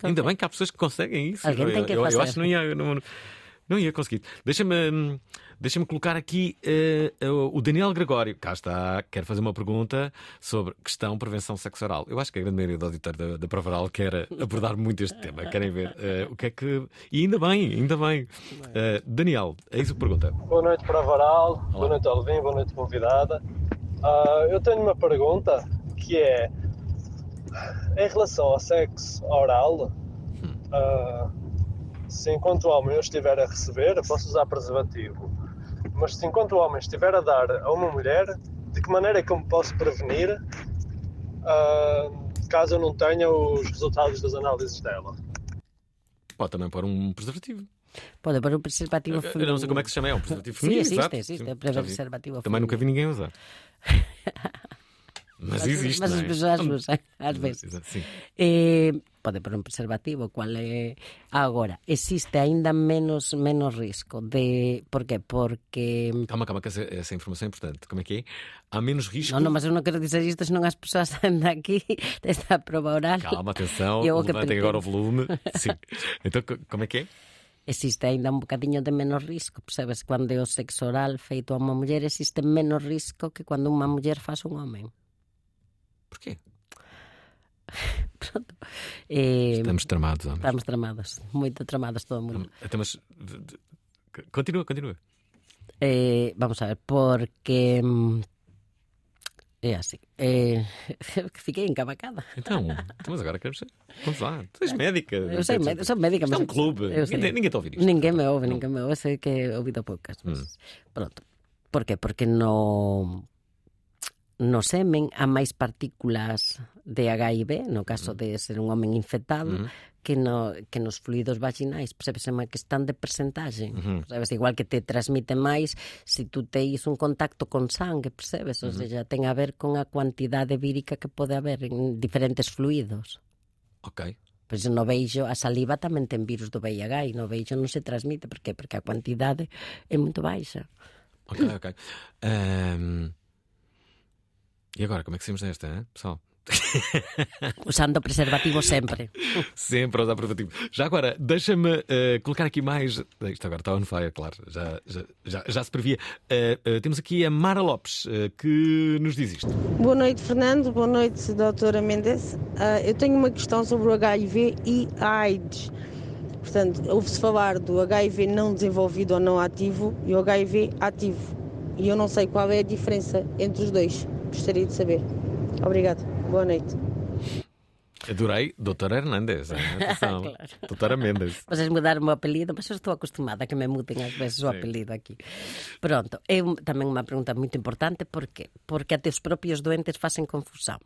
Ainda bem que há pessoas que conseguem isso. Alguém tem que eu, fazer. eu acho que não ia. Não, não ia conseguir. Deixa-me deixa colocar aqui uh, o Daniel Gregório. Cá está, quer fazer uma pergunta sobre questão prevenção sexo oral. Eu acho que a grande maioria do auditório da, da Prova Oral quer abordar muito este tema. Querem ver uh, o que é que. E ainda bem, ainda bem. Uh, Daniel, é isso que pergunta. Boa noite, Prova Oral. Olá. Boa noite, Alvin. Boa noite, convidada. Uh, eu tenho uma pergunta que é em relação ao sexo oral. Uh, se enquanto homem eu estiver a receber, eu posso usar preservativo. Mas se enquanto homem estiver a dar a uma mulher, de que maneira é que eu me posso prevenir uh, caso eu não tenha os resultados das análises dela? Pode também pôr um preservativo. Pode pôr um preservativo feminino. Eu não sei como é que se chama, é um preservativo feminino. Sim, existe, existe, existe. É preservativo Também nunca vi ninguém usar. Mas, existe. Mas as é? pessoas usam, às vezes. Eh, pode pôr un preservativo, cual é agora, existe aínda menos menos risco de por qué? Porque Calma, calma, que essa, essa informação é importante. Como é que é? Há menos risco. Non, non, mas eu non quero dizer isto senón as persoas saem daqui desta prova oral. Calma, atenção, levantem agora o volume. Sim. Então, como é que é? Existe aínda un bocadiño de menos risco, sabes, cando é o sexo oral feito a unha muller existe menos risco que cando unha muller faz un homem. Porquê? Pronto. Eh, Estamos tramados, homens. Estamos tramados, muito tramados todo mundo. Até mas. Continua, continua. Eh, vamos a ver, porque. É assim. Eh, fiquei encabacada. Então, mas agora queremos saber. Vamos lá. Tu és médica. Eu sei, médica, sou médica, Isto é mas. um clube. eu. Ninguém, ninguém está a ouvir isto. Ninguém me ouve, ninguém me ouve. Sei que he ouvido poucas. Mas... Pronto. Por qué? Porque no no semen há máis partículas de HIV, no caso mm. de ser un homen infectado, uh -huh. que, no, que nos fluidos vaginais percebesema que están de percentaxe. Uh -huh. Sabes, igual que te transmite máis se tu tú teis un contacto con sangue, percebes? Uh -huh. Seja, ten a ver con a cuantidade vírica que pode haber en diferentes fluidos. Ok. Pois no veixo, a saliva tamén ten virus do VIH e no veixo non se transmite. Por qué? Porque a cuantidade é muito baixa. Ok, ok. Um... E agora, como é que saímos desta, hein, eh? pessoal? Usando preservativo sempre. Sempre a usar preservativo. Já agora, deixa-me eh, colocar aqui mais. Isto agora está on fire, claro. Já, já, já, já se previa. Eh, eh, temos aqui a Mara Lopes, que nos diz isto. Boa noite, Fernando. Boa noite, doutora Mendes. Eu tenho uma questão sobre o HIV e a AIDS. Portanto, ouve-se falar do HIV não desenvolvido ou não ativo e o HIV ativo. E eu não sei qual é a diferença entre os dois. Gostaria de saber. Obrigado. Boa noite. Adorei, Doutora Hernandes. Atenção. Claro. Doutora Mendes. Vocês mudaram o apelido, mas eu estou acostumada a que me mudem às vezes o Sim. apelido aqui. Pronto, é um- tamén unha pregunta muito importante, por qué? Porque até os propios doentes facen confusão.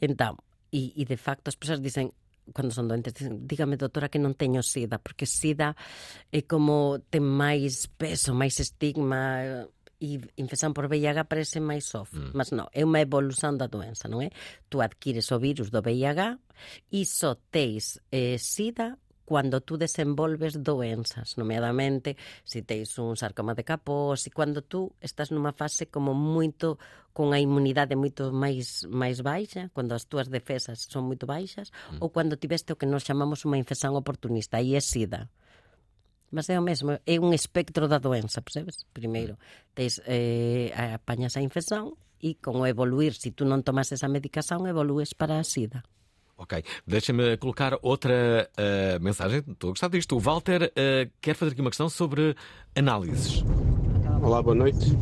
Então, e, e de facto as persoas dicen, cando son doentes, dígame doutora que non teño sida, porque sida é como ten máis peso, máis estigma, e infección por VIH parece máis soft, mm. mas non, é unha evolución da doenza, non é? Tu adquires o virus do VIH e só teis eh, sida cando tú desenvolves doenzas, nomeadamente se teis un sarcoma de capós e cando tú estás numa fase como moito con a inmunidade moito máis máis baixa, cando as túas defesas son moito baixas, mm. ou cando tiveste o que nos chamamos unha infección oportunista, aí é sida. Mm Mas é o mesmo, é un espectro da doença, percebes? Primeiro, tes, eh, apañas a infección e con o evoluir, se tú non tomas esa medicación, evolues para a sida. Ok, deixa-me colocar outra eh, mensagem. Estou a gostar disto. O Walter eh, quer fazer aqui uma questão sobre análises. Olá, boa noite.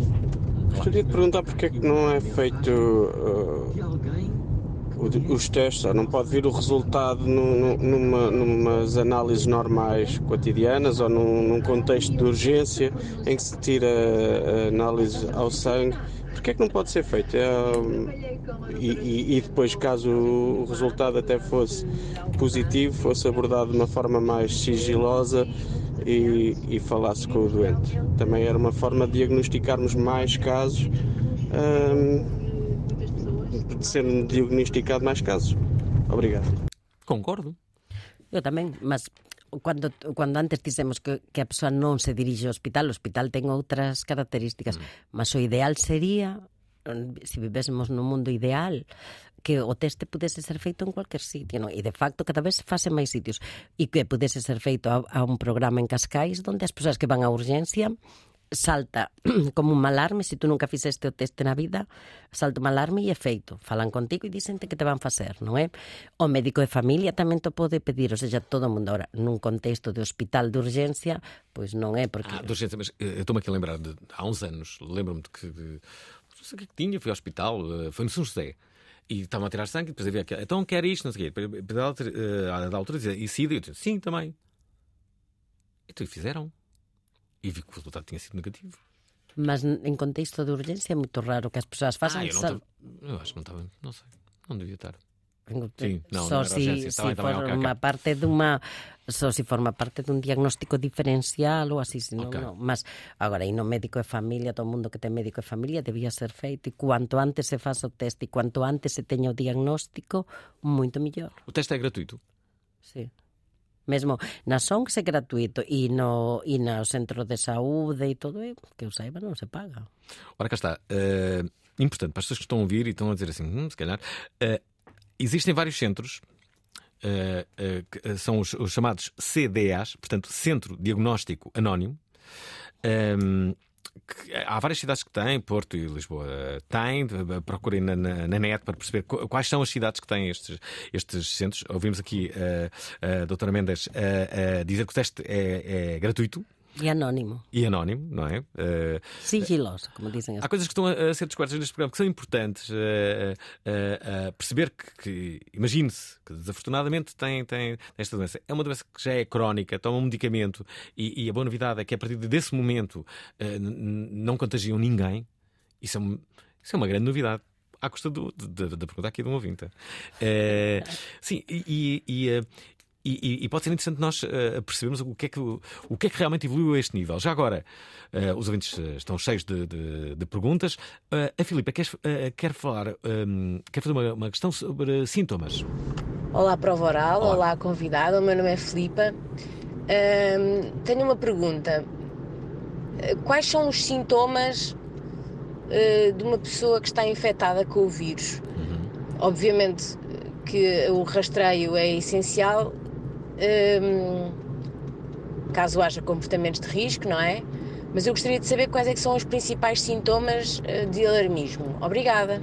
Gostaria de perguntar porque é que não é feito uh, os testes, não pode vir o resultado nu- nu- numa, numas análises normais cotidianas ou num, num contexto de urgência em que se tira a análise ao sangue. Porque é que não pode ser feito? É, e, e- depois, caso o resultado até fosse positivo, fosse abordado de uma forma mais sigilosa e, e falasse com o doente. Também era uma forma de diagnosticarmos mais casos, de ser diagnosticado mais casos. Obrigado. Concordo. Eu tamén, mas quando, quando antes dicemos que, que a persoa non se dirixe ao hospital, o hospital ten outras características, mm. mas o ideal sería se vivésemos nun mundo ideal que o teste pudese ser feito en cualquier sitio, non? E de facto cada vez fase máis sitios e que pudese ser feito a, a un programa en Cascais onde as persoas que van a urgencia salta como un alarme, se tú nunca fixeste o teste na vida, salta un alarme e é feito. Falan contigo e dicente que te van facer, non é? O médico de familia tamén te pode pedir, ou seja, todo mundo. Ahora, nun contexto de hospital de urgencia, pois non é, porque... Ah, de urgência, mas eh, eu estou-me aqui a lembrar de há uns anos, lembro-me de que de, não sei o que tinha, fui ao hospital, eh, foi no São José. E estavam a tirar sangue, depois havia aquela, então quer isto, não sei o quê. Depois Da eh, altura dizia, e SIDA? Eu disse, sim, também. Então, e fizeram. E vi que o resultado tinha sido negativo. Mas en contexto de urgencia é moito raro que as persoas façam. Ah, eu, não estava- eu acho que não estava, não sei, não devia estar. Sim, não, só não se, urgência, forma ok. parte de uma só se forma parte dun diagnóstico diferencial ou así, senón Ok. non. Mas agora, e no médico de familia, todo o mundo que ten médico de familia debía ser feito e cuanto antes se faça o teste e cuanto antes se teña o diagnóstico, moito mellor. O teste é gratuito? Sí. Mesmo na SONGS é gratuito e no, e no centro de saúde e todo, é, que eu saiba, non se paga. Ora, cá está. Eh, importante para as pessoas que estão a ouvir e estão a dizer assim, hum, se calhar. eh, existem vários centros, eh, eh, que eh, são os, os chamados CDAs, portanto, Centro Diagnóstico Anónimo, ehm, que há várias cidades que têm, Porto e Lisboa têm, procurem na, na, na, net para perceber quais são as cidades que têm estes, estes centros. Ouvimos aqui a doutora Mendes dizer que o teste é, é gratuito. E anónimo. E anónimo, não é? Uh, Sigiloso, como dizem. Há coisas que estão a, ser descobertas neste programa que são importantes. Uh, uh, perceber que, que imagine-se, que desafortunadamente tem, tem esta doença. É uma doença que já é crónica, toma um medicamento e, e a boa novidade é que a partir desse momento não contagiam ninguém. Isso é, uma, isso é uma grande novidade à custa da pergunta aqui de um ouvinte. sim, e, e, e, e, pode ser interessante nós uh, percebermos o que, é que, o, o que é que realmente evoluiu a este nível. Já agora, uh, os ouvintes eh, estão cheios de, de, de perguntas. Uh, a Filipa quer, quer falar, um, ehm, quer fazer uma, uma, questão sobre sintomas. Olá, prova oral. Olá, Olá convidado. O meu nome é Filipa. Ehm, tenho uma pergunta. Quais são os sintomas de uma pessoa que está infectada com o vírus? Uhum. Obviamente que o rastreio é essencial, um, caso haja comportamentos de risco, não é? Mas eu gostaria de saber quais é são os principais sintomas eh, de alarmismo. Obrigada.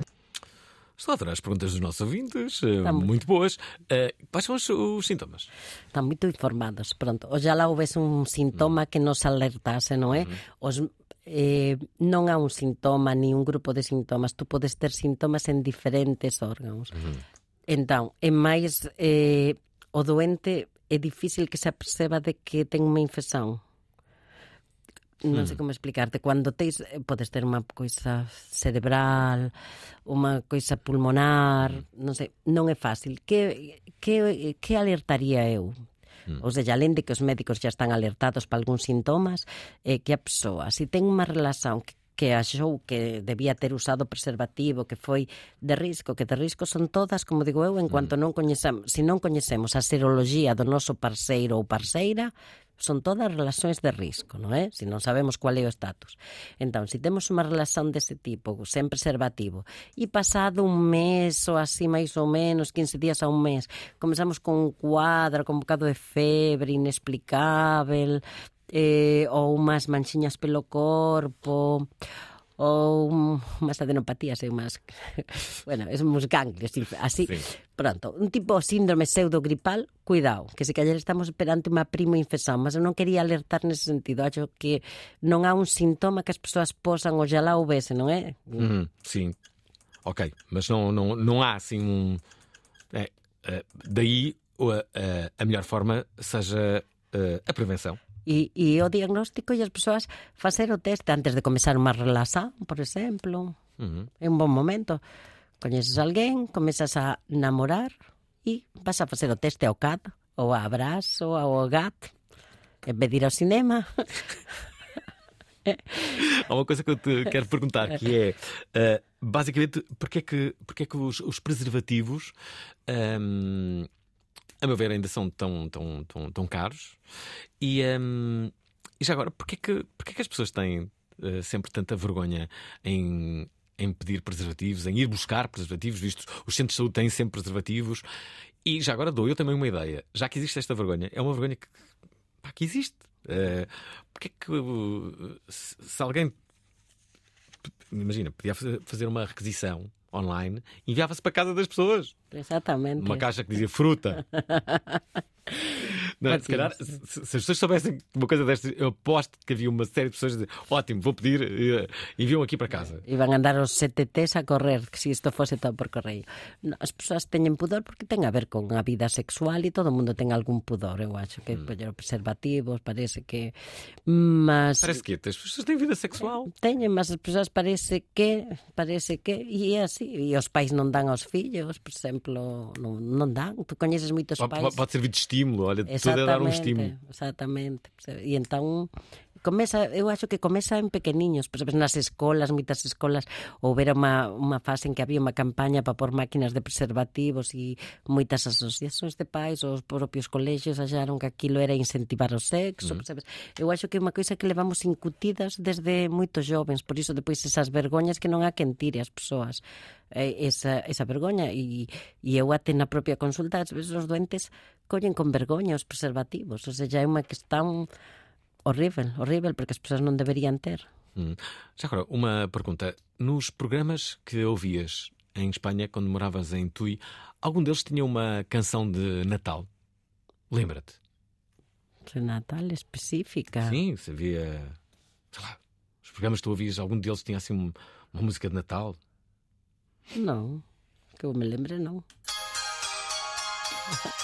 Estou a adorar as perguntas dos nossos ouvintes, eh, muito. muito boas. Uh, quais são os, os, sintomas? Estão muito informados. Pronto, lá houvesse um sintoma que nos alertasse, não é? Uhum. Os, eh, non há un sintoma ni un grupo de sintomas. Tu podes ter sintomas en diferentes órgãos. Uhum. Entón, é máis eh, o doente é difícil que se aperceba de que ten unha infección. Non sei hmm. como explicarte. Cando teis, eh, podes ter unha coisa cerebral, unha coisa pulmonar, hmm. non sei, non é fácil. Que, que, que alertaría eu? Mm. Ou seja, além de que os médicos já están alertados para algúns sintomas, é que a persoa, se ten unha relación que que achou que debía ter usado preservativo, que foi de risco, que de risco son todas, como digo eu, en cuanto non coñecemos, se non coñecemos a seroloxía do noso parceiro ou parceira, son todas relacións de risco, non é? Se non sabemos cual é o estatus. Entón, se temos unha relación dese tipo, sen preservativo, e pasado un mes ou así máis ou menos, 15 días a un mes, comezamos con un cuadro, con un bocado de febre inexplicável, eh, ou unhas manchiñas pelo corpo ou unhas adenopatías e unhas bueno, es uns ganglios así, sí. pronto, un tipo de síndrome pseudogripal, cuidado que se callar estamos perante unha primo infección mas eu non quería alertar nese sentido acho que non há un sintoma que as persoas posan o xa lá ou vese, non é? Mm, sim, ok mas non, non, non há assim un é, é, daí a, a, a melhor forma seja a prevenção E, e o diagnóstico e as persoas facer o teste antes de comezar unha relación, por exemplo. Uh -huh. É un bon momento. Coñeces alguén, comezas a namorar e vas a facer o teste ao cat, ou a abrazo, ou ao gat, en vez de ir ao cinema. Há uma coisa que eu te quero perguntar que é uh, basicamente porque é que, porque é que os, os preservativos um, a meu ver, ainda são tão, tão, tão, tão caros. E, um, e já agora, porquê que, porquê que as pessoas têm uh, sempre tanta vergonha em, em pedir preservativos, em ir buscar preservativos, visto os centros de saúde têm sempre preservativos. E já agora dou eu também uma ideia. Já que existe esta vergonha, é uma vergonha que, pá, que existe. Uh, que uh, se alguém imagina, podia fazer uma requisição online, enviava-se para a casa das pessoas. Exatamente. Uma caixa que dizia fruta. Não, se calhar, se, se, as pessoas soubessem uma coisa destas, eu aposto que havia uma série de pessoas a dizer: ótimo, vou pedir, uh, enviam aqui para casa. E vão andar os CTTs a correr, que se isto fosse todo por correio. As pessoas têm pudor porque tem a ver com a vida sexual e todo mundo tem algum pudor, eu acho que hum. preservativos, parece que. Mas. Parece que as pessoas têm vida sexual. Têm, mas as pessoas parece que. Parece que. E é assim. E os pais não dão aos filhos, por exemplo, não, não dão. Tu conheces muitos pais. Pode, pode servir de estímulo, olha, tudo é dar um estímulo. Exatamente. E então comeza, eu acho que comeza en pequeniños, por exemplo, nas escolas, moitas escolas, houbera unha, unha fase en que había unha campaña para pôr máquinas de preservativos e moitas asociacións de pais, os propios colegios acharon que aquilo era incentivar o sexo, mm. sabes? Eu acho que é unha coisa que levamos incutidas desde moitos jovens, por iso depois esas vergoñas que non há quen tire as persoas esa, esa vergoña e, e eu até na propia consulta, ás veces os doentes collen con vergoña os preservativos, ou seja, é unha que están horrível, horrível, porque as persoas non deberían ter. Hum. Já agora, uma pergunta. Nos programas que ouvias em Espanha, quando moravas em Tui, algum deles tinha uma canção de Natal? Lembra-te? De Natal específica? Sim, se havia. Sei lá, os programas que tu ouvias, algum deles tinha assim um- uma música de Natal? Não, que eu me lembre, não.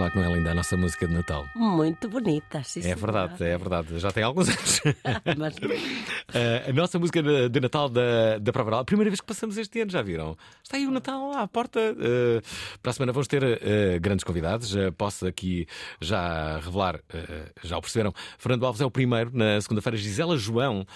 lá que não é linda a nossa música de Natal. Muito bonita, sim. É verdade, é verdade. Já tem alguns anos. Mas Eh, a nossa música de, Natal da, da Prova Oral, a primeira vez que passamos este ano, já viram? Está aí o Natal à porta. Eh, para a semana vamos ter eh, grandes convidados. Posso aqui já revelar, já o perceberam, Fernando Alves é o primeiro, na segunda-feira, Gisela João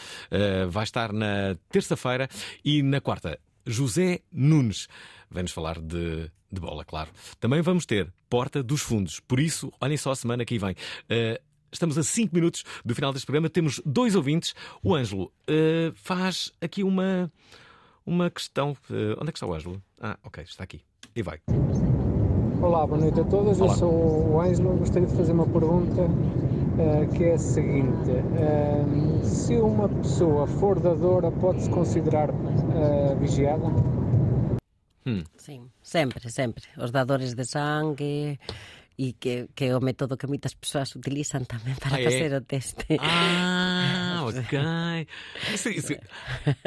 vai estar na terça-feira e na quarta, José Nunes. Vem-nos falar de, de bola, claro. Também vamos ter Porta dos Fundos. Por isso, olhem só a semana que vem. Eh, Estamos a 5 minutos do final deste programa. Temos dois ouvintes. O Ângelo eh, faz aqui uma, uma questão. Eh, onde é que está o Ângelo? Ah, ok, está aqui. E vai. Olá, boa noite a todos. Olá. Eu sou o Ângelo. Gostaria de fazer uma pergunta eh, que é a seguinte: se uma pessoa for dadora, pode-se considerar eh, vigiada? Sim, sempre, sempre. Os dadores de sangue e que, que é o método que muitas pessoas utilizam também para Ah, é? fazer o teste. Ah, ok. Isso, isso,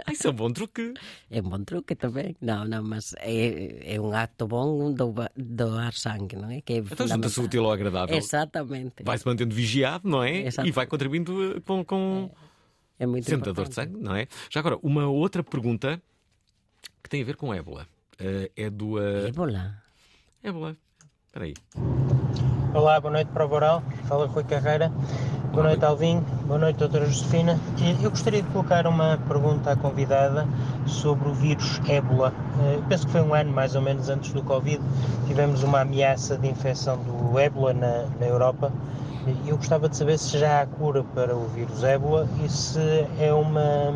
ah, isso é um bom truque. É um bom truque também. Não, não, mas é, é um acto bom doa- doar sangue, não é? Que é Então junta-se útil ao agradável. Exatamente. Vai-se mantendo vigiado, não é? Exato. E vai contribuindo eh, com. com... É muito Sendo dador de importante. sangue, não é? Já agora, uma outra pergunta que tem a ver com ébola. Eh, é do. eh, Ébola? Ébola. Espera aí. Olá, boa noite para o Boral. Fala Rui Carreira. Boa noite, Alvin. Boa noite, doutora Josefina. Eh, Eu gostaria de colocar uma pergunta à convidada sobre o vírus ébola. Eu penso que foi um ano mais ou menos antes do Covid. Tivemos uma ameaça de infecção do ébola na, na Europa. E eu gostava de saber se já há cura para o vírus ébola e se é uma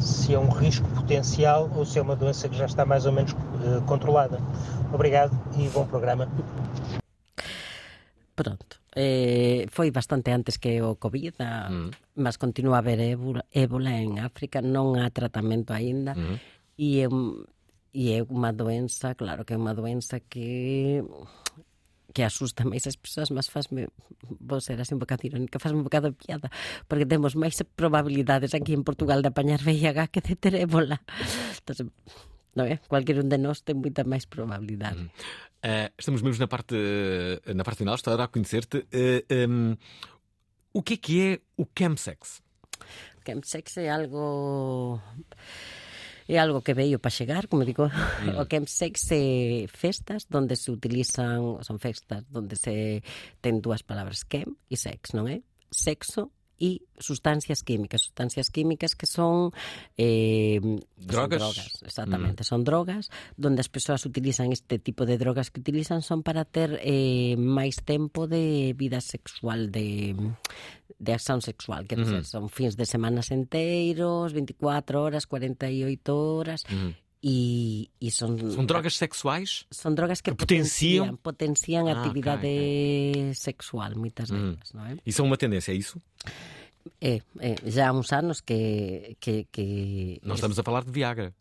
se é um risco potencial ou se é uma doença que já está mais ou menos eh, controlada. Obrigado e bom programa. Pronto. Eh, foi bastante antes que o COVID, a, mas continua a haber ébola, ébola en África, non há tratamento aínda. E é, e é unha doença, claro que é unha doença que que asusta máis as persoas, mas fasme, vou ser así un bocado irónica, fasme un bocado piada, porque temos máis probabilidades aquí en Portugal de apañar VIH que de ter ébola. Entón, non é? Cualquier un de nós ten moita máis probabilidade. Mm. Eh, Uh, estamos mesmo na parte, na parte final, estar a conhecer-te. Uh, eh, um, o que é que é o chemsex? Chemsex é algo... é algo que veio para chegar, como digo, Mm. o chemsex é festas donde se utilizan, son festas donde se ten dúas palabras chem e sex, non é? Sexo e sustancias químicas, sustancias químicas que son eh, Drogas. Son drogas, exactamente, son drogas donde as persoas utilizan este tipo de drogas que utilizan son para ter eh, máis tempo de vida sexual de de acción sexual, Ujú. dizer, son fins de semanas enteiros, 24 horas, 48 horas Ujú. E, e son São drogas sexuais? son drogas que, Que potenciam? potencian Ah, a actividade sexual, moitas Hum. delas, non é? Isso é uma tendência, é isso? É, é, já há uns anos que, que, que Nós estamos a falar de Viagra.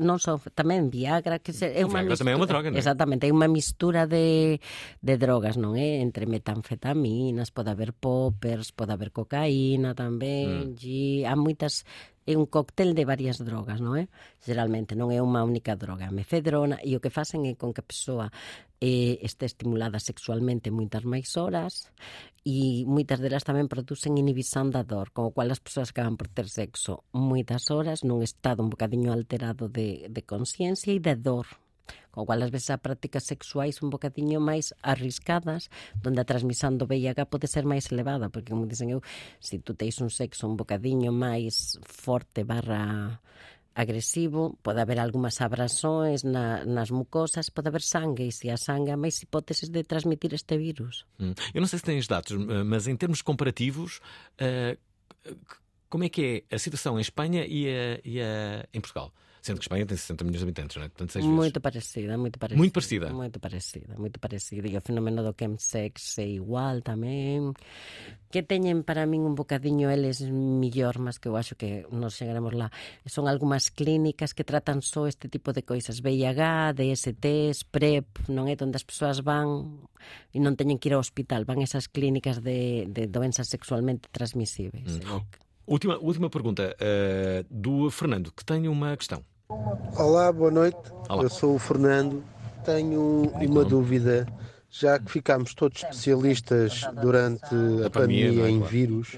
non só tamén Viagra que é unha Viagra tamén é unha droga, non é? Exactamente, é unha mistura de, de drogas, non é? Entre metanfetaminas, pode haber poppers, pode haber cocaína tamén, Mm. G, há moitas é un cóctel de varias drogas, non é? Geralmente non é unha única droga, mefedrona, e o que facen é con que a persoa eh, este estimulada sexualmente moitas máis horas e moitas delas tamén producen inhibición da dor, con o cual as persoas acaban por ter sexo moitas horas nun estado un bocadiño alterado de, de consciencia e de dor, con o cual as veces a prácticas sexuais un bocadiño máis arriscadas donde a transmisión do VIH pode ser máis elevada porque como dicen eu, se tu teis un sexo un bocadiño máis forte barra agresivo, pode haber algunhas abrasões na, nas mucosas, pode haber sangue, e se há sangue há máis hipóteses de transmitir este virus. Hum. Eu não sei se tens dados, mas em termos comparativos, eh, como é que é a situação em Espanha e, a- e a- em Portugal? Sendo que Espanha tem 60 milhões de habitantes, não é? Portanto, seis. Muito parecida, muito parecida. Muito parecida? Muito parecida, muito parecida. E o fenómeno do chemsex é igual tamén. Que teñen para min un bocadiño eles millor, mas que eu acho que nos chegaremos lá. Son algunhas clínicas que tratan só este tipo de coisas. VIH, DSTs, PrEP, non é? Donde as persoas van e non teñen que ir ao hospital. Van esas clínicas de, de doenzas sexualmente transmisíveis. Hum. Última, última pergunta eh, do Fernando, que tem uma questão. Olá, boa noite. Olá. Eu sou o Fernando. Tenho uma dúvida. Já que ficámos todos especialistas durante a, pandemia, é? em vírus,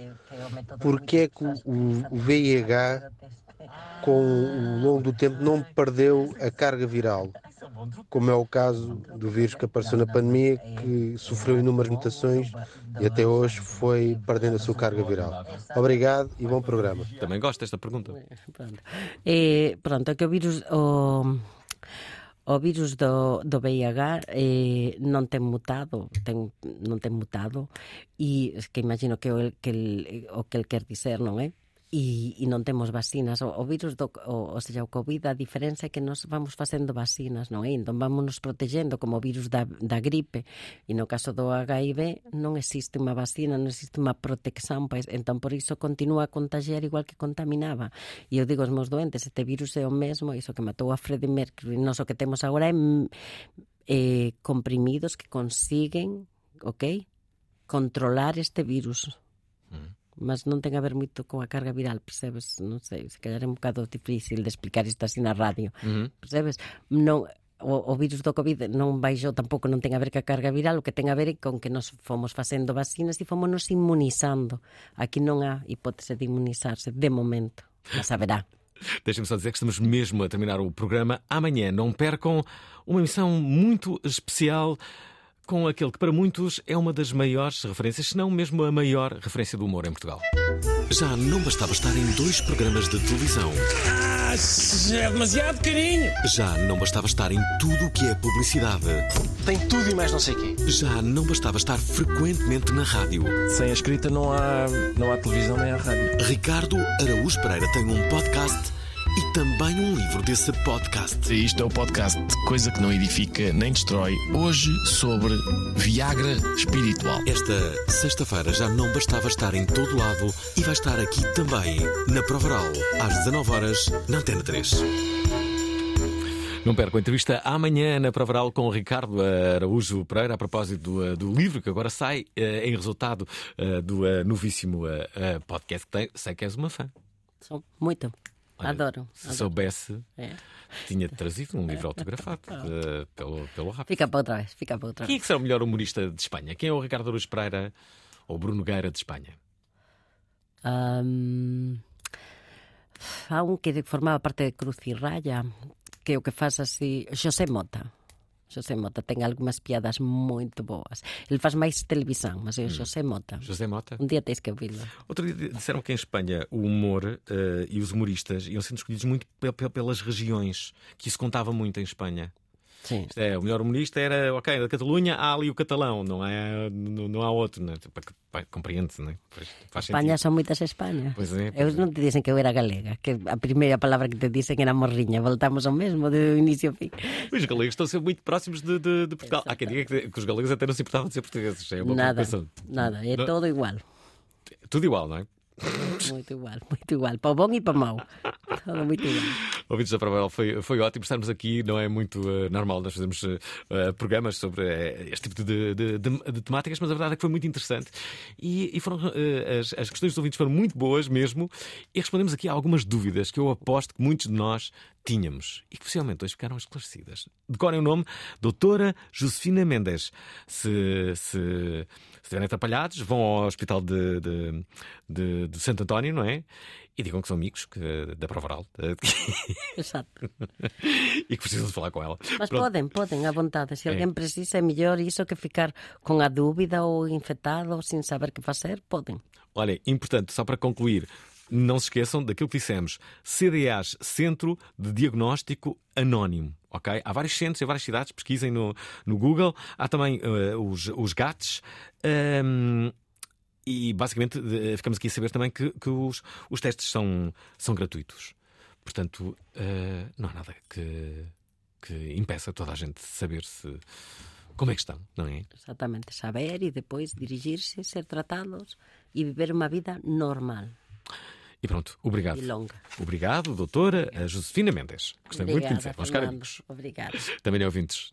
porquê é que o, o VIH, com o longo do tempo, não perdeu a carga viral? Como é o caso do vírus que apareceu na pandemia, que sofreu inúmeras mutações e até hoje foi perdendo a sua carga viral. Obrigado e bom programa. Também gosto desta pergunta. Pronto. Eh, pronto, é que o virus o, o virus do, do VIH eh, non ten mutado, ten, non ten mutado e que imagino que o, el, que el, o que el quer dizer, non é? E, e non temos vacinas. O, o virus, do, o, o sea, o COVID, a diferenza é que nos vamos facendo vacinas, non é? Entón vamos nos protegendo como o virus da, da gripe. E no caso do HIV non existe unha vacina, non existe unha protección, pois, entón por iso continúa a contagiar igual que contaminaba. E eu digo aos meus doentes, este virus é o mesmo, iso que matou a Freddie Mercury, non o que temos agora é mm, eh, comprimidos que consiguen, ok, controlar este virus mas non ten a ver moito con a carga viral, percebes? Non sei, se calhar é un bocado difícil de explicar isto así na radio, Uhum. percebes? Non, o, o virus do COVID non baixou tampouco non ten a ver ca carga viral, o que ten a ver é con que nos fomos facendo vacinas e fomos nos inmunizando. Aquí non há hipótese de inmunizarse de momento, mas haberá. Deixem-me só dizer que estamos mesmo a terminar o programa. Amanhã não percam uma emissão muito especial com aquele que para muitos é uma das maiores referências, se não mesmo a maior referência do humor em Portugal. Já não bastava estar em dois programas de televisão. Ah, é demasiado carinho. Já não bastava estar em tudo o que é publicidade. Tem tudo e mais não sei o quê. Já não bastava estar frequentemente na rádio. Sem a escrita não há, não há televisão nem há rádio. Ricardo Araújo Pereira tem um podcast e também um livro desse podcast. Isto é o podcast Coisa que não edifica nem destrói. Hoje sobre Viagra espiritual. Esta sexta-feira já não bastava estar em todo lado e vai estar aqui também, na Provaral, às 19 horas na Antena 3. Não perca a entrevista amanhã na Provaral com o Ricardo Araújo Pereira a propósito do, eh, do livro que agora sai eh, em resultado eh, do novíssimo podcast que tem. Sei que és uma fã. Sou muito. Olha, adoro. Se adoro. soubesse, É. tinha trazido um livro autografado eh, pelo, pelo Rafa. Fica para vez, fica para outra Quem é que será o melhor humorista de Espanha? Quem é o Ricardo Araújo Pereira ou Bruno Gueira de Espanha? Ahm, há un que formaba parte de Cruz y Raya que o que faz así Xosé Mota Xosé Mota ten algunhas piadas moito boas ele faz máis televisión mas é o Xosé Mota José Mota? un día tens que ouvi-lo Outro dia disseram que em Espanha o humor eh, e os humoristas iam sendo escolhidos muito pe- pe- pelas regiões, que isso contava muito em Espanha. Sim. Isto é, o melhor humorista era, ok, da Catalunha há ali o catalão, não, é, não, não há outro, né? Tipo, pá, Compreende-se, não é? Pois, faz Espanha sentido. son moitas Españas Pois é, Eu non te dicen que eu era galega Que a primeira palabra que te dicen era morriña Voltamos ao mesmo do inicio ao fin Os galegos estão ser muito próximos de, de- de Portugal. Há quem diga que, que os galegos até não se importavam de ser portugueses. É uma Nada, nada, é Não- todo igual Tudo igual, não é? Moito igual, moito igual Para o bom e para o mau Todo moito igual Ouvintes da Provavel, foi, foi ótimo estarmos aqui. Não é muito eh, normal nós fazemos eh, eh, programas sobre este tipo de, de- de- de temáticas, mas a verdade é que foi muito interessante. E, e foram, as, as questões dos ouvintes foram muito boas mesmo. E respondemos aqui a algumas dúvidas que eu aposto que muitos de nós tínhamos e que possivelmente hoje ficaram esclarecidas. Decorem o nome Doutora Josefina Mendes. Se, se, se estiverem atrapalhados, vão ao Hospital de, de, de- de Santo António, não é? E digam que são amigos que, da Provaral. eh, Exato e que precisam de falar com ela. Mas Pronto. poden, poden, à vontade. Se É. alguén precisa, é mellor iso que ficar con a dúbida ou infectado ou sin saber que facer, poden. Olha, importante, só para concluir, não se esqueçam daquilo que dissemos. CDAs, Centro de Diagnóstico Anónimo. ok? Há vários centros em várias cidades, pesquisem no, no Google. Há também eh, os, os GATs. E basicamente eh, ficamos aqui a saber também que, que os, os testes são, são gratuitos. Portanto, eh, não há nada que, que impeça toda a gente de saber se como é que estão, não é? Exatamente, saber e depois dirigir-se, ser tratados e viver uma vida normal. E pronto, obrigado. E longa. Obrigado, doutora Josefina Mendes. Gostei muito de Obrigada, conhecer. Amigos. Obrigada. Também ouvintes.